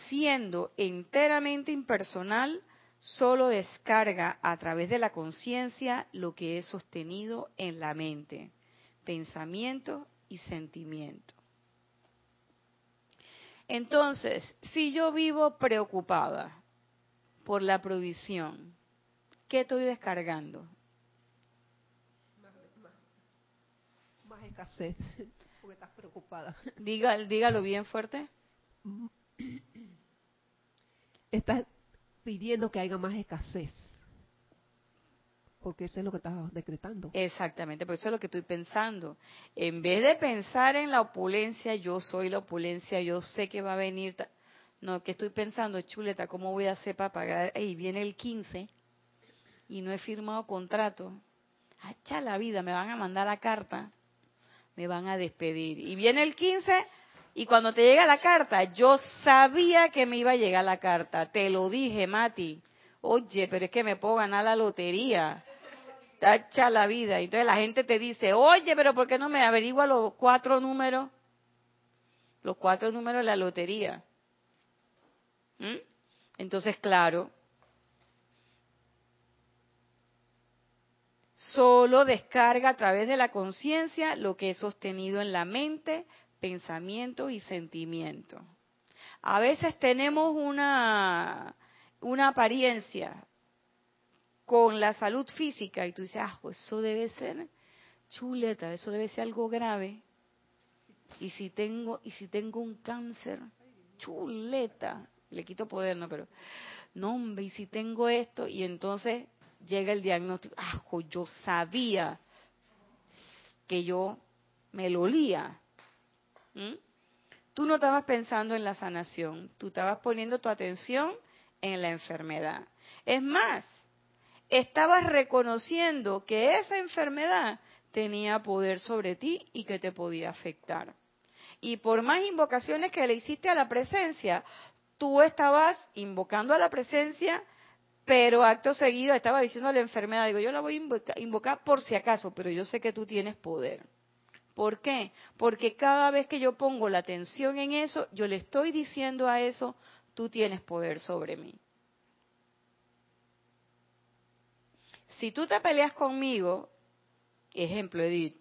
siendo enteramente impersonal, solo descarga a través de la conciencia lo que es sostenido en la mente, pensamiento y sentimiento. Entonces, si yo vivo preocupada por la provisión, ¿qué estoy descargando? Más, escasez, porque estás preocupada. dígalo bien fuerte. Estás pidiendo que haya más escasez. Porque eso es lo que estás decretando. Exactamente, por eso es lo que estoy pensando. En vez de pensar en la opulencia, yo soy la opulencia, yo sé que va a venir. No, que estoy pensando, chuleta, ¿cómo voy a hacer para pagar? Ahí viene el 15 y no he firmado contrato. Hacha la vida, me van a mandar la carta, me van a despedir. Y viene el 15 y cuando te llega la carta, yo sabía que me iba a llegar la carta. Te lo dije, Mati. Oye, pero es que me puedo ganar la lotería. Tacha la vida. Entonces la gente te dice, oye, pero ¿por qué no me averigua los cuatro números? Los cuatro números de la lotería. ¿Mm? Entonces, claro, solo descarga a través de la conciencia lo que es sostenido en la mente, pensamiento y sentimiento. A veces tenemos una, una apariencia con la salud física y tú dices, ah, pues eso debe ser chuleta, eso debe ser algo grave. Y si tengo, y si tengo un cáncer, chuleta, le quito poder, no, pero no, hombre, y si tengo esto, y entonces llega el diagnóstico, ah, yo sabía que yo me lo olía. ¿Mm? Tú no estabas pensando en la sanación, tú estabas poniendo tu atención en la enfermedad. Es más, estabas reconociendo que esa enfermedad tenía poder sobre ti y que te podía afectar. Y por más invocaciones que le hiciste a la presencia, tú estabas invocando a la presencia, pero acto seguido estaba diciendo a la enfermedad, digo, yo la voy a invocar por si acaso, pero yo sé que tú tienes poder. ¿Por qué? Porque cada vez que yo pongo la atención en eso, yo le estoy diciendo a eso, tú tienes poder sobre mí. Si tú te peleas conmigo, ejemplo Edith,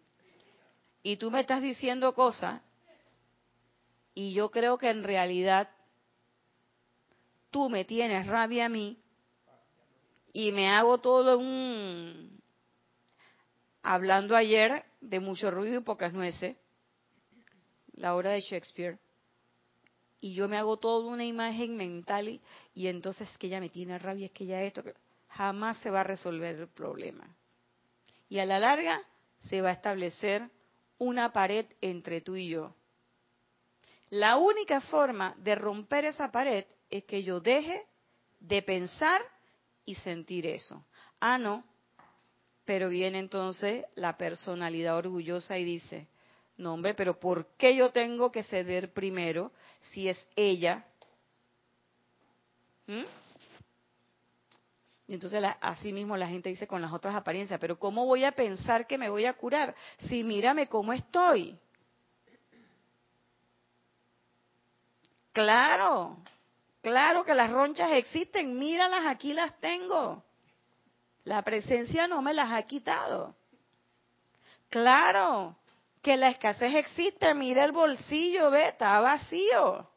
y tú me estás diciendo cosas, y yo creo que en realidad tú me tienes rabia a mí, y me hago todo un... Hablando ayer de mucho ruido y pocas nueces, la obra de Shakespeare, y yo me hago toda una imagen mental y, entonces es que ella me tiene rabia, es que ella esto, jamás se va a resolver el problema. Y a la larga se va a establecer una pared entre tú y yo. La única forma de romper esa pared es que yo deje de pensar y sentir eso. Ah, no. Pero viene entonces la personalidad orgullosa y dice, no hombre, pero ¿por qué yo tengo que ceder primero si es ella? ¿Mm? Entonces así mismo la gente dice con las otras apariencias, pero ¿cómo voy a pensar que me voy a curar si mírame cómo estoy? Claro, claro que las ronchas existen, míralas, aquí las tengo. La presencia no me las ha quitado. Claro, que la escasez existe. Mira el bolsillo, ve, está vacío.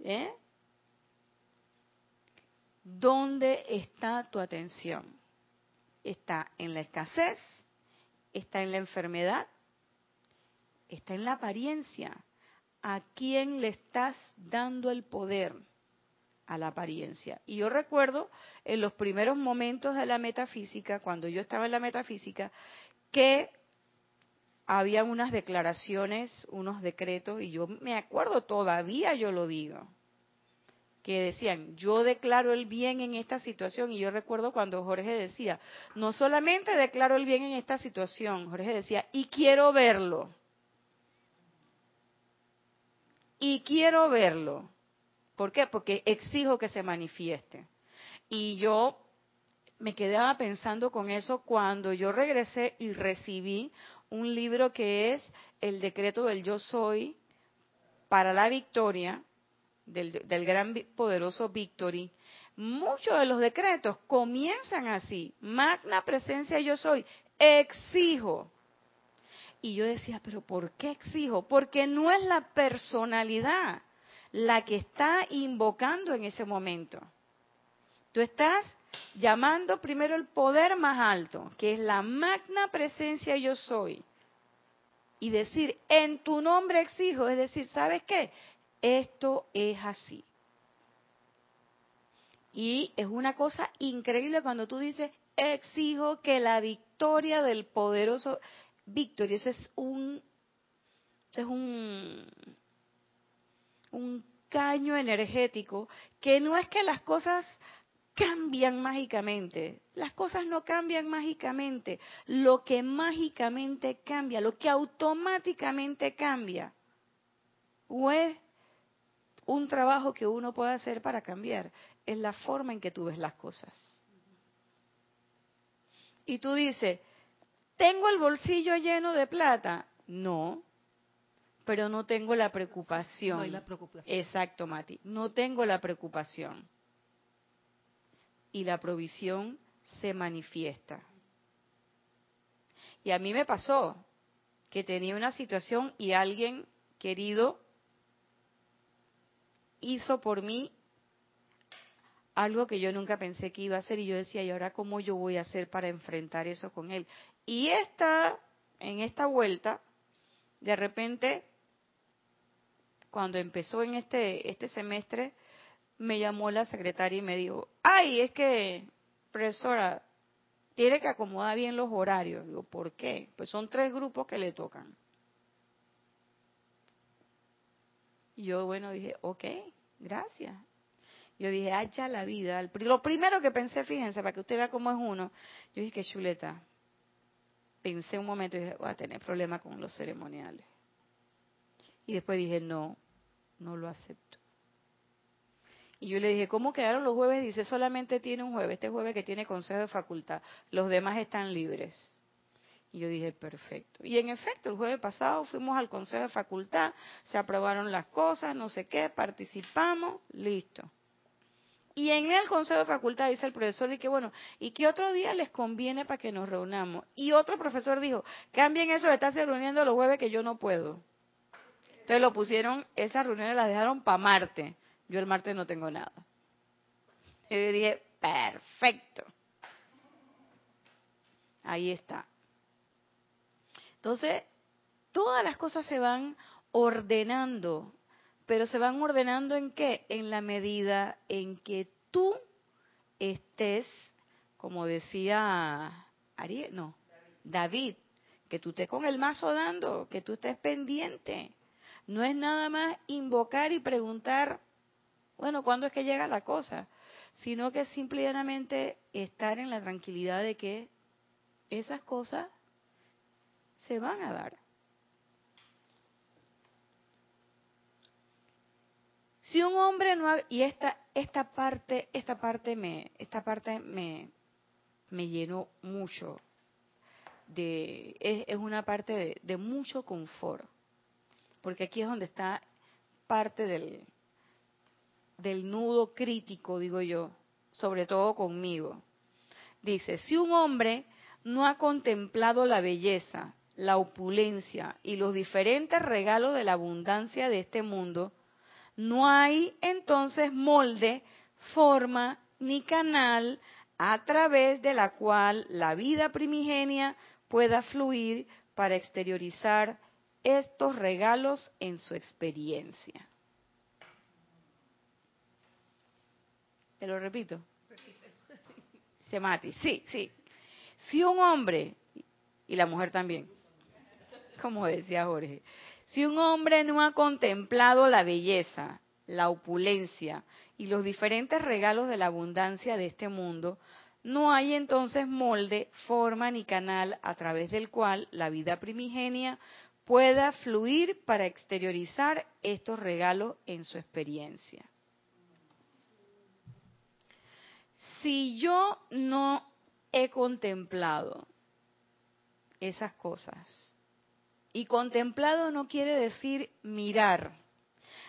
¿Eh? ¿Dónde está tu atención? ¿Está en la escasez? ¿Está en la enfermedad? ¿Está en la apariencia? ¿A quién le estás dando el poder? A la apariencia. Y yo recuerdo en los primeros momentos de la metafísica, cuando yo estaba en la metafísica, que había unas declaraciones, unos decretos, y yo me acuerdo, todavía yo lo digo, que decían, yo declaro el bien en esta situación, y yo recuerdo cuando Jorge decía, no solamente declaro el bien en esta situación, Jorge decía, y quiero verlo. Y quiero verlo. ¿Por qué? Porque exijo que se manifieste. Y yo me quedaba pensando con eso cuando yo regresé y recibí un libro que es el decreto del yo soy para la victoria del, del gran poderoso Victory. Muchos de los decretos comienzan así, magna presencia yo soy, exijo. Y yo decía, pero ¿por qué exijo? Porque no es la personalidad la que está invocando en ese momento. Tú estás llamando primero el poder más alto, que es la magna presencia yo soy. Y decir, en tu nombre exijo, es decir, ¿sabes qué? Esto es así. Y es una cosa increíble cuando tú dices, exijo que la victoria del poderoso, victoria, ese es un, ese es un, un caño energético que no es que las cosas cambian mágicamente. Las cosas no cambian mágicamente. Lo que mágicamente cambia, lo que automáticamente cambia, o es un trabajo que uno puede hacer para cambiar, es la forma en que tú ves las cosas. Y tú dices, ¿tengo el bolsillo lleno de plata? No, pero no tengo la preocupación. No hay la preocupación. Exacto, Mati. No tengo la preocupación y la provisión se manifiesta. Y a mí me pasó que tenía una situación y alguien querido hizo por mí algo que yo nunca pensé que iba a hacer y yo decía, ¿y ahora cómo yo voy a hacer para enfrentar eso con él? Y esta, en esta vuelta, de repente, cuando empezó en este, este semestre, me llamó la secretaria y me dijo, ay, es que, profesora, tiene que acomodar bien los horarios. Digo, ¿por qué? Pues son tres grupos que le tocan. Yo, bueno, dije, ok, gracias. Yo dije, hacha la vida. Lo primero que pensé, fíjense, para que usted vea cómo es uno, yo dije, que chuleta. Pensé un momento y dije, voy a tener problemas con los ceremoniales. Y después dije, no, no lo acepto. Y yo le dije, ¿cómo quedaron los jueves? Dice, solamente tiene un jueves, este jueves que tiene consejo de facultad. Los demás están libres. Y yo dije, perfecto. Y en efecto, el jueves pasado fuimos al consejo de facultad, se aprobaron las cosas, no sé qué, participamos, listo. Y en el consejo de facultad dice el profesor, y que bueno, ¿y qué otro día les conviene para que nos reunamos? Y otro profesor dijo, cambien eso de estarse reuniendo los jueves que yo no puedo. Entonces lo pusieron, esas reuniones las dejaron para Marte. Yo el martes no tengo nada. Y yo dije, perfecto. Ahí está. Entonces, todas las cosas se van ordenando, pero se van ordenando en qué? En la medida en que tú estés, como decía Ariel, no, David, que tú estés con el mazo dando, que tú estés pendiente. No es nada más invocar y preguntar bueno, ¿cuándo es que llega la cosa? Sino que simplemente estar en la tranquilidad de que esas cosas se van a dar. Si un hombre no y esta esta parte esta parte me esta parte me me llenó mucho de es, una parte de mucho confort porque aquí es donde está parte del del nudo crítico, digo yo, sobre todo conmigo. Dice, si un hombre no ha contemplado la belleza, la opulencia y los diferentes regalos de la abundancia de este mundo, no hay entonces molde, forma ni canal a través de la cual la vida primigenia pueda fluir para exteriorizar estos regalos en su experiencia. Te lo repito. Se mate. Sí, sí. Si un hombre, y la mujer también, como decía Jorge, si un hombre no ha contemplado la belleza, la opulencia y los diferentes regalos de la abundancia de este mundo, no hay entonces molde, forma ni canal a través del cual la vida primigenia pueda fluir para exteriorizar estos regalos en su experiencia. si yo no he contemplado esas cosas, y contemplado no quiere decir mirar,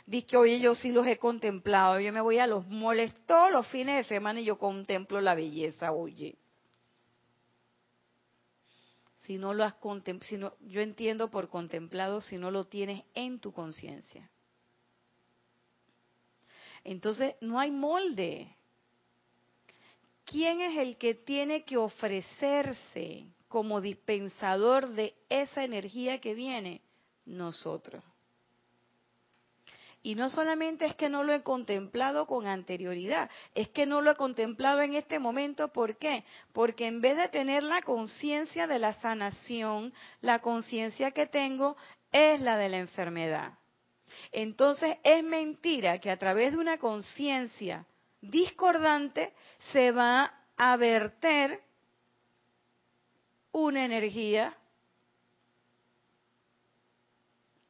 Dice que, oye, yo sí los he contemplado, yo me voy a los moles todos los fines de semana y yo contemplo la belleza, oye. Si no lo has contemplado, yo entiendo por contemplado si no lo tienes en tu conciencia. Entonces, no hay molde. ¿quién es el que tiene que ofrecerse como dispensador de esa energía que viene? Nosotros. Y no solamente es que no lo he contemplado con anterioridad, es que no lo he contemplado en este momento. ¿Por qué? Porque en vez de tener la conciencia de la sanación, la conciencia que tengo es la de la enfermedad. Entonces es mentira que a través de una conciencia discordante se va a verter una energía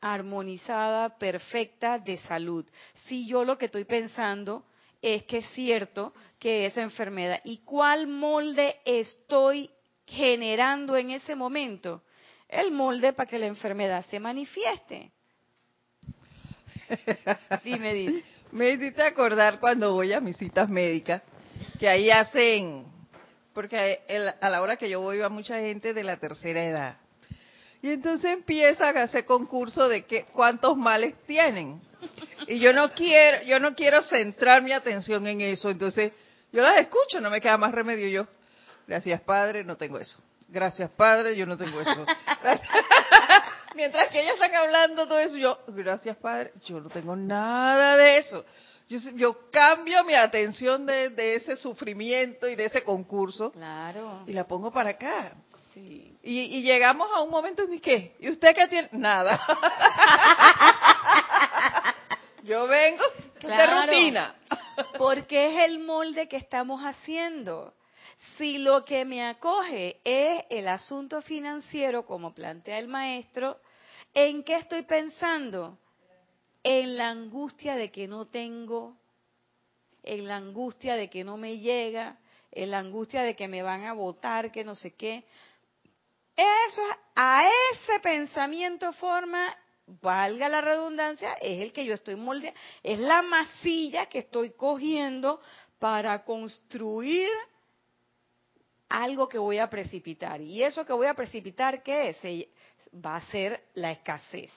armonizada, perfecta de salud. Si yo lo que estoy pensando es que es cierto que esa enfermedad y cuál molde estoy generando en ese momento, el molde para que la enfermedad se manifieste. Dime, dice. Me hiciste acordar cuando voy a mis citas médicas, que ahí hacen, porque a la hora que yo voy va mucha gente de la tercera edad. Y entonces empiezan a hacer concurso de que, cuántos males tienen. Y yo no quiero, yo no quiero centrar mi atención en eso. Entonces, yo las escucho, no me queda más remedio yo. Gracias, Padre, no tengo eso. Gracias, Padre, yo no tengo eso. Mientras que ellas están hablando todo eso, yo, gracias, Padre, yo no tengo nada de eso. Yo, yo cambio mi atención de, de, ese sufrimiento y de ese concurso. Claro. Y la pongo para acá. Y, y, llegamos a un momento en que, ¿y usted qué tiene? Nada. Yo vengo de rutina. porque es el molde que estamos haciendo. Si lo que me acoge es el asunto financiero, como plantea el maestro, ¿en qué estoy pensando? En la angustia de que no tengo, en la angustia de que no me llega, en la angustia de que me van a votar, que no sé qué. Eso, a ese pensamiento forma, valga la redundancia, es el que yo estoy moldeando, es la masilla que estoy cogiendo para construir algo que voy a precipitar. Y eso que voy a precipitar, ¿qué es? Va a ser la escasez,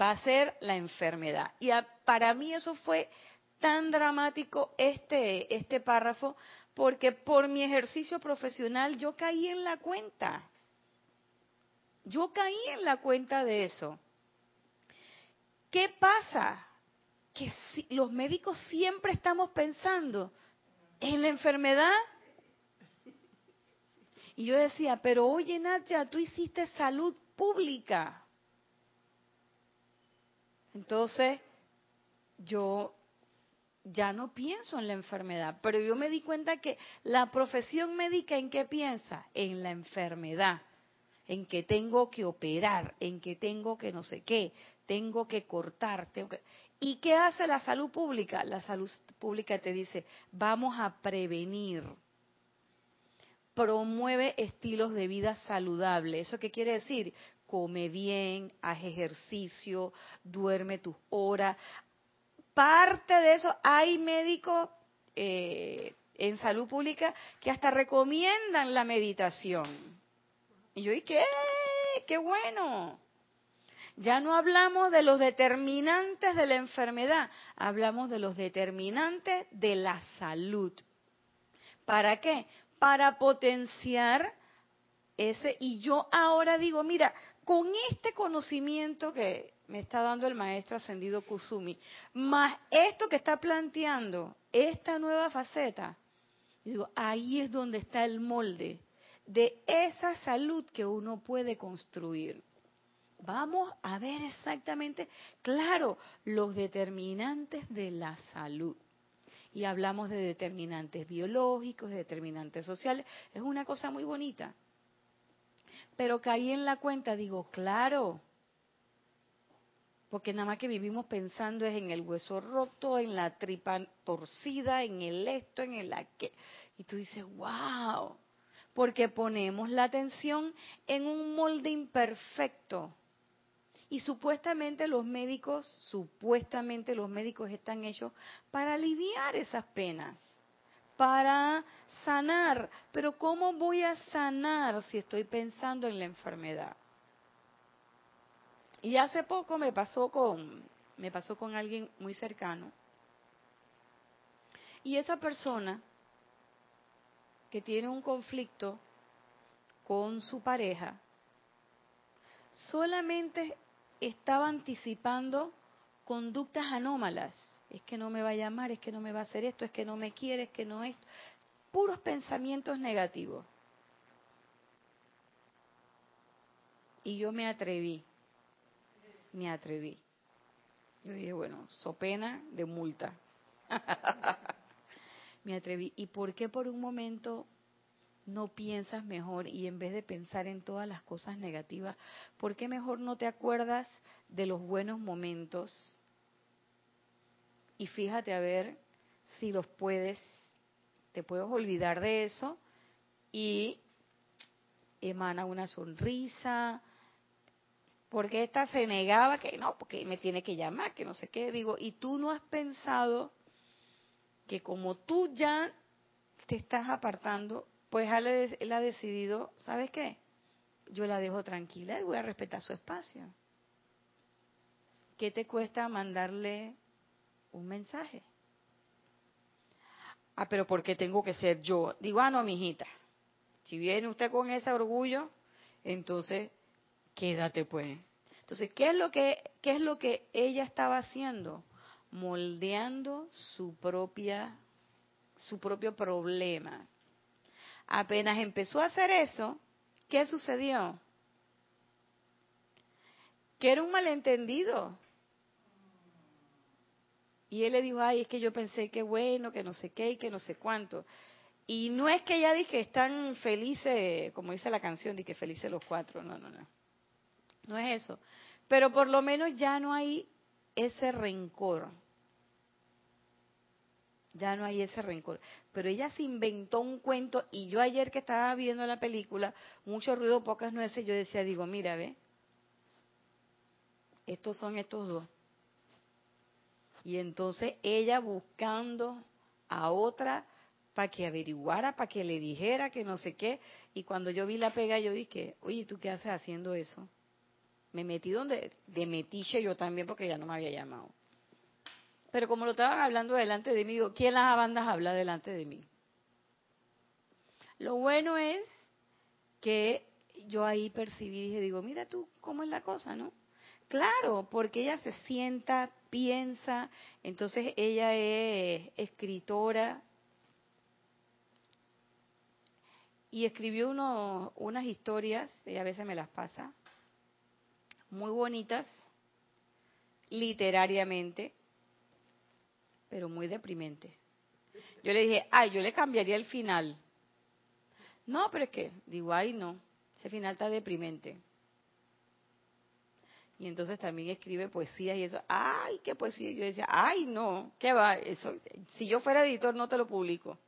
va a ser la enfermedad. Y para mí eso fue tan dramático este, este párrafo, porque por mi ejercicio profesional yo caí en la cuenta. Yo caí en la cuenta de eso. ¿Qué pasa? Que los médicos siempre estamos pensando en la enfermedad. Y yo decía, pero oye Nacha, tú hiciste salud pública. Entonces, yo ya no pienso en la enfermedad, pero yo me di cuenta que la profesión médica en qué piensa? En la enfermedad, en que tengo que operar, en que tengo que no sé qué, tengo que cortar, tengo que... ¿Y qué hace la salud pública? La salud pública te dice, vamos a prevenir. Promueve estilos de vida saludables. ¿Eso qué quiere decir? Come bien, haz ejercicio, duerme tus horas, parte de eso, hay médicos eh, en salud pública que hasta recomiendan la meditación. Y yo, ¿y qué? ¡Qué bueno! Ya no hablamos de los determinantes de la enfermedad, hablamos de los determinantes de la salud. ¿Para qué? Para potenciar ese. Y yo ahora digo, mira, con este conocimiento que me está dando el maestro ascendido Kusumi, más esto que está planteando, esta nueva faceta, digo, ahí es donde está el molde de esa salud que uno puede construir. Vamos a ver exactamente, claro, los determinantes de la salud. Y hablamos de determinantes biológicos, de determinantes sociales. Es una cosa muy bonita. Pero caí en la cuenta, digo, claro, porque nada más que vivimos pensando es en el hueso roto, en la tripa torcida, en el esto, en el aquel. Y tú dices, wow, porque ponemos la atención en un molde imperfecto. Y supuestamente los médicos, supuestamente los médicos están hechos para aliviar esas penas, para sanar. Pero ¿cómo voy a sanar si estoy pensando en la enfermedad? Y hace poco me pasó con me pasó con alguien muy cercano. Y esa persona que tiene un conflicto con su pareja solamente estaba anticipando conductas anómalas. Es que no me va a llamar, es que no me va a hacer esto, es que no me quiere, es que no es. Puros pensamientos negativos. Y yo me atreví, me atreví. Yo dije, bueno, so pena de multa. me atreví. ¿Y por qué por un momento no piensas mejor y en vez de pensar en todas las cosas negativas, ¿por qué mejor no te acuerdas de los buenos momentos? Y fíjate a ver si los puedes, te puedes olvidar de eso y emana una sonrisa, porque esta se negaba que no, porque me tiene que llamar, que no sé qué, digo, y tú no has pensado que como tú ya te estás apartando, pues él, ha decidido, ¿sabes qué? Yo la dejo tranquila y voy a respetar su espacio. ¿Qué te cuesta mandarle un mensaje? Ah, pero ¿por qué tengo que ser yo? Digo, ah, no, mijita. Si viene usted con ese orgullo, entonces quédate pues. Entonces, ¿qué es lo que qué es lo que ella estaba haciendo? Moldeando su propia su propio problema. Apenas empezó a hacer eso, ¿qué sucedió? Que era un malentendido. Y él le dijo, ay, es que yo pensé que bueno, que no sé qué y que no sé cuánto. Y no es que ella dije están felices, como dice la canción, de que felices los cuatro, no, no, no. No es eso. Pero por lo menos ya no hay ese rencor ya no hay ese rencor. Pero ella se inventó un cuento y yo ayer que estaba viendo la película, mucho ruido, pocas nueces, yo decía, digo, mira, ve, estos son estos dos. Y entonces ella buscando a otra para que averiguara, para que le dijera que no sé qué. Y cuando yo vi la pega, yo dije, oye, ¿tú qué haces haciendo eso? Me metí donde, de metiche yo también porque ya no me había llamado. Pero como lo estaban hablando delante de mí, digo, ¿quién las bandas habla delante de mí? Lo bueno es que yo ahí percibí, dije, digo, mira tú, ¿cómo es la cosa, no? Claro, porque ella se sienta, piensa, entonces ella es escritora y escribió uno, unas historias, ella a veces me las pasa, muy bonitas, literariamente, pero muy deprimente. Yo le dije, ay, yo le cambiaría el final. No, pero es que, digo, ay, no, ese final está deprimente. Y entonces también escribe poesía y eso, ay, qué poesía. Yo decía, ay, no, ¿qué va? Eso, si yo fuera editor no te lo publico.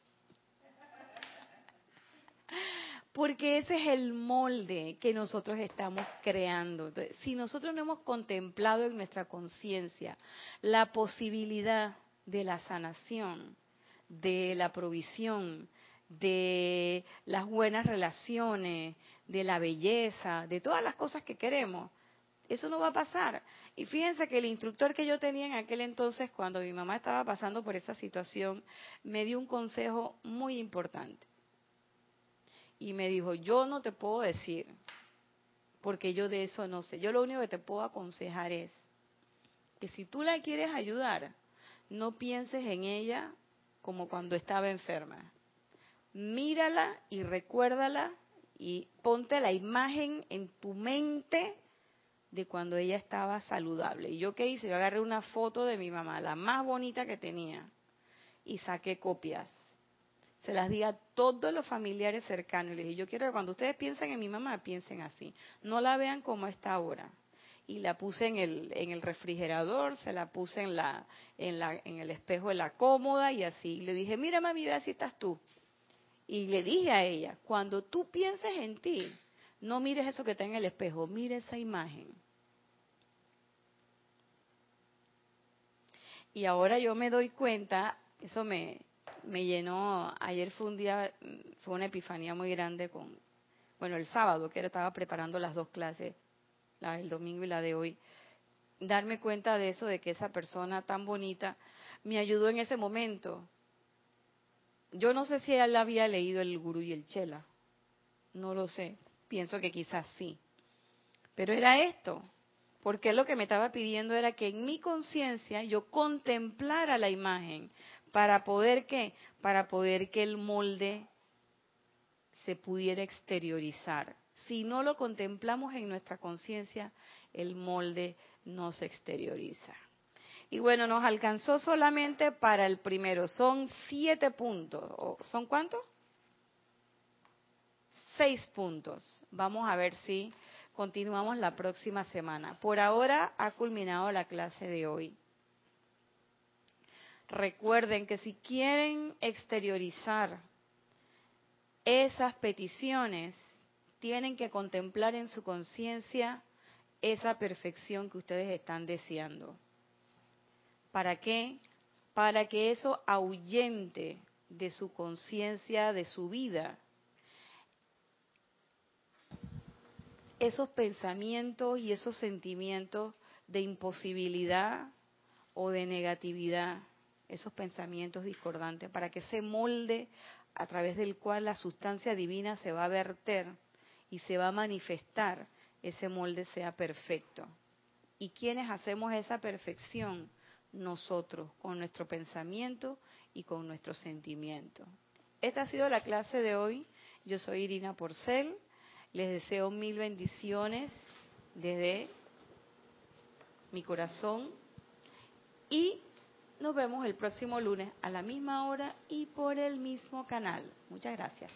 Porque ese es el molde que nosotros estamos creando. si nosotros no hemos contemplado en nuestra conciencia la posibilidad de la sanación, de la provisión, de las buenas relaciones, de la belleza, de todas las cosas que queremos. Eso no va a pasar. Y fíjense que el instructor que yo tenía en aquel entonces, cuando mi mamá estaba pasando por esa situación, me dio un consejo muy importante. Y me dijo, yo no te puedo decir, porque yo de eso no sé. Yo lo único que te puedo aconsejar es que si tú la quieres ayudar, no pienses en ella como cuando estaba enferma. Mírala y recuérdala y ponte la imagen en tu mente de cuando ella estaba saludable. ¿Y yo qué hice? Yo agarré una foto de mi mamá, la más bonita que tenía, y saqué copias. Se las di a todos los familiares cercanos. Y les dije, yo quiero que cuando ustedes piensen en mi mamá, piensen así. No la vean como está ahora y la puse en el, en el refrigerador, se la puse en, la, en, la, en el espejo de la cómoda y así. le dije, mira mami, ve así estás tú. Y le dije a ella, cuando tú pienses en ti, no mires eso que está en el espejo, mire esa imagen. Y ahora yo me doy cuenta, eso me, me llenó, ayer fue un día, fue una epifanía muy grande con, bueno, el sábado que estaba preparando las dos clases la del domingo y la de hoy, darme cuenta de eso, de que esa persona tan bonita me ayudó en ese momento. Yo no sé si él había leído el Gurú y el Chela, no lo sé, pienso que quizás sí. Pero era esto, porque lo que me estaba pidiendo era que en mi conciencia yo contemplara la imagen para poder que para poder que el molde se pudiera exteriorizar. Si no lo contemplamos en nuestra conciencia, el molde no se exterioriza. Y bueno, nos alcanzó solamente para el primero. Son siete puntos. ¿Son cuántos? Seis puntos. Vamos a ver si continuamos la próxima semana. Por ahora ha culminado la clase de hoy. Recuerden que si quieren exteriorizar esas peticiones, tienen que contemplar en su conciencia esa perfección que ustedes están deseando. ¿Para qué? Para que eso ahuyente de su conciencia, de su vida, esos pensamientos y esos sentimientos de imposibilidad o de negatividad, esos pensamientos discordantes, para que ese molde a través del cual la sustancia divina se va a verter y se va a manifestar, ese molde sea perfecto. ¿Y quiénes hacemos esa perfección? Nosotros, con nuestro pensamiento y con nuestro sentimiento. Esta ha sido la clase de hoy. Yo soy Irina Porcel. Les deseo mil bendiciones desde mi corazón y nos vemos el próximo lunes a la misma hora y por el mismo canal. Muchas gracias.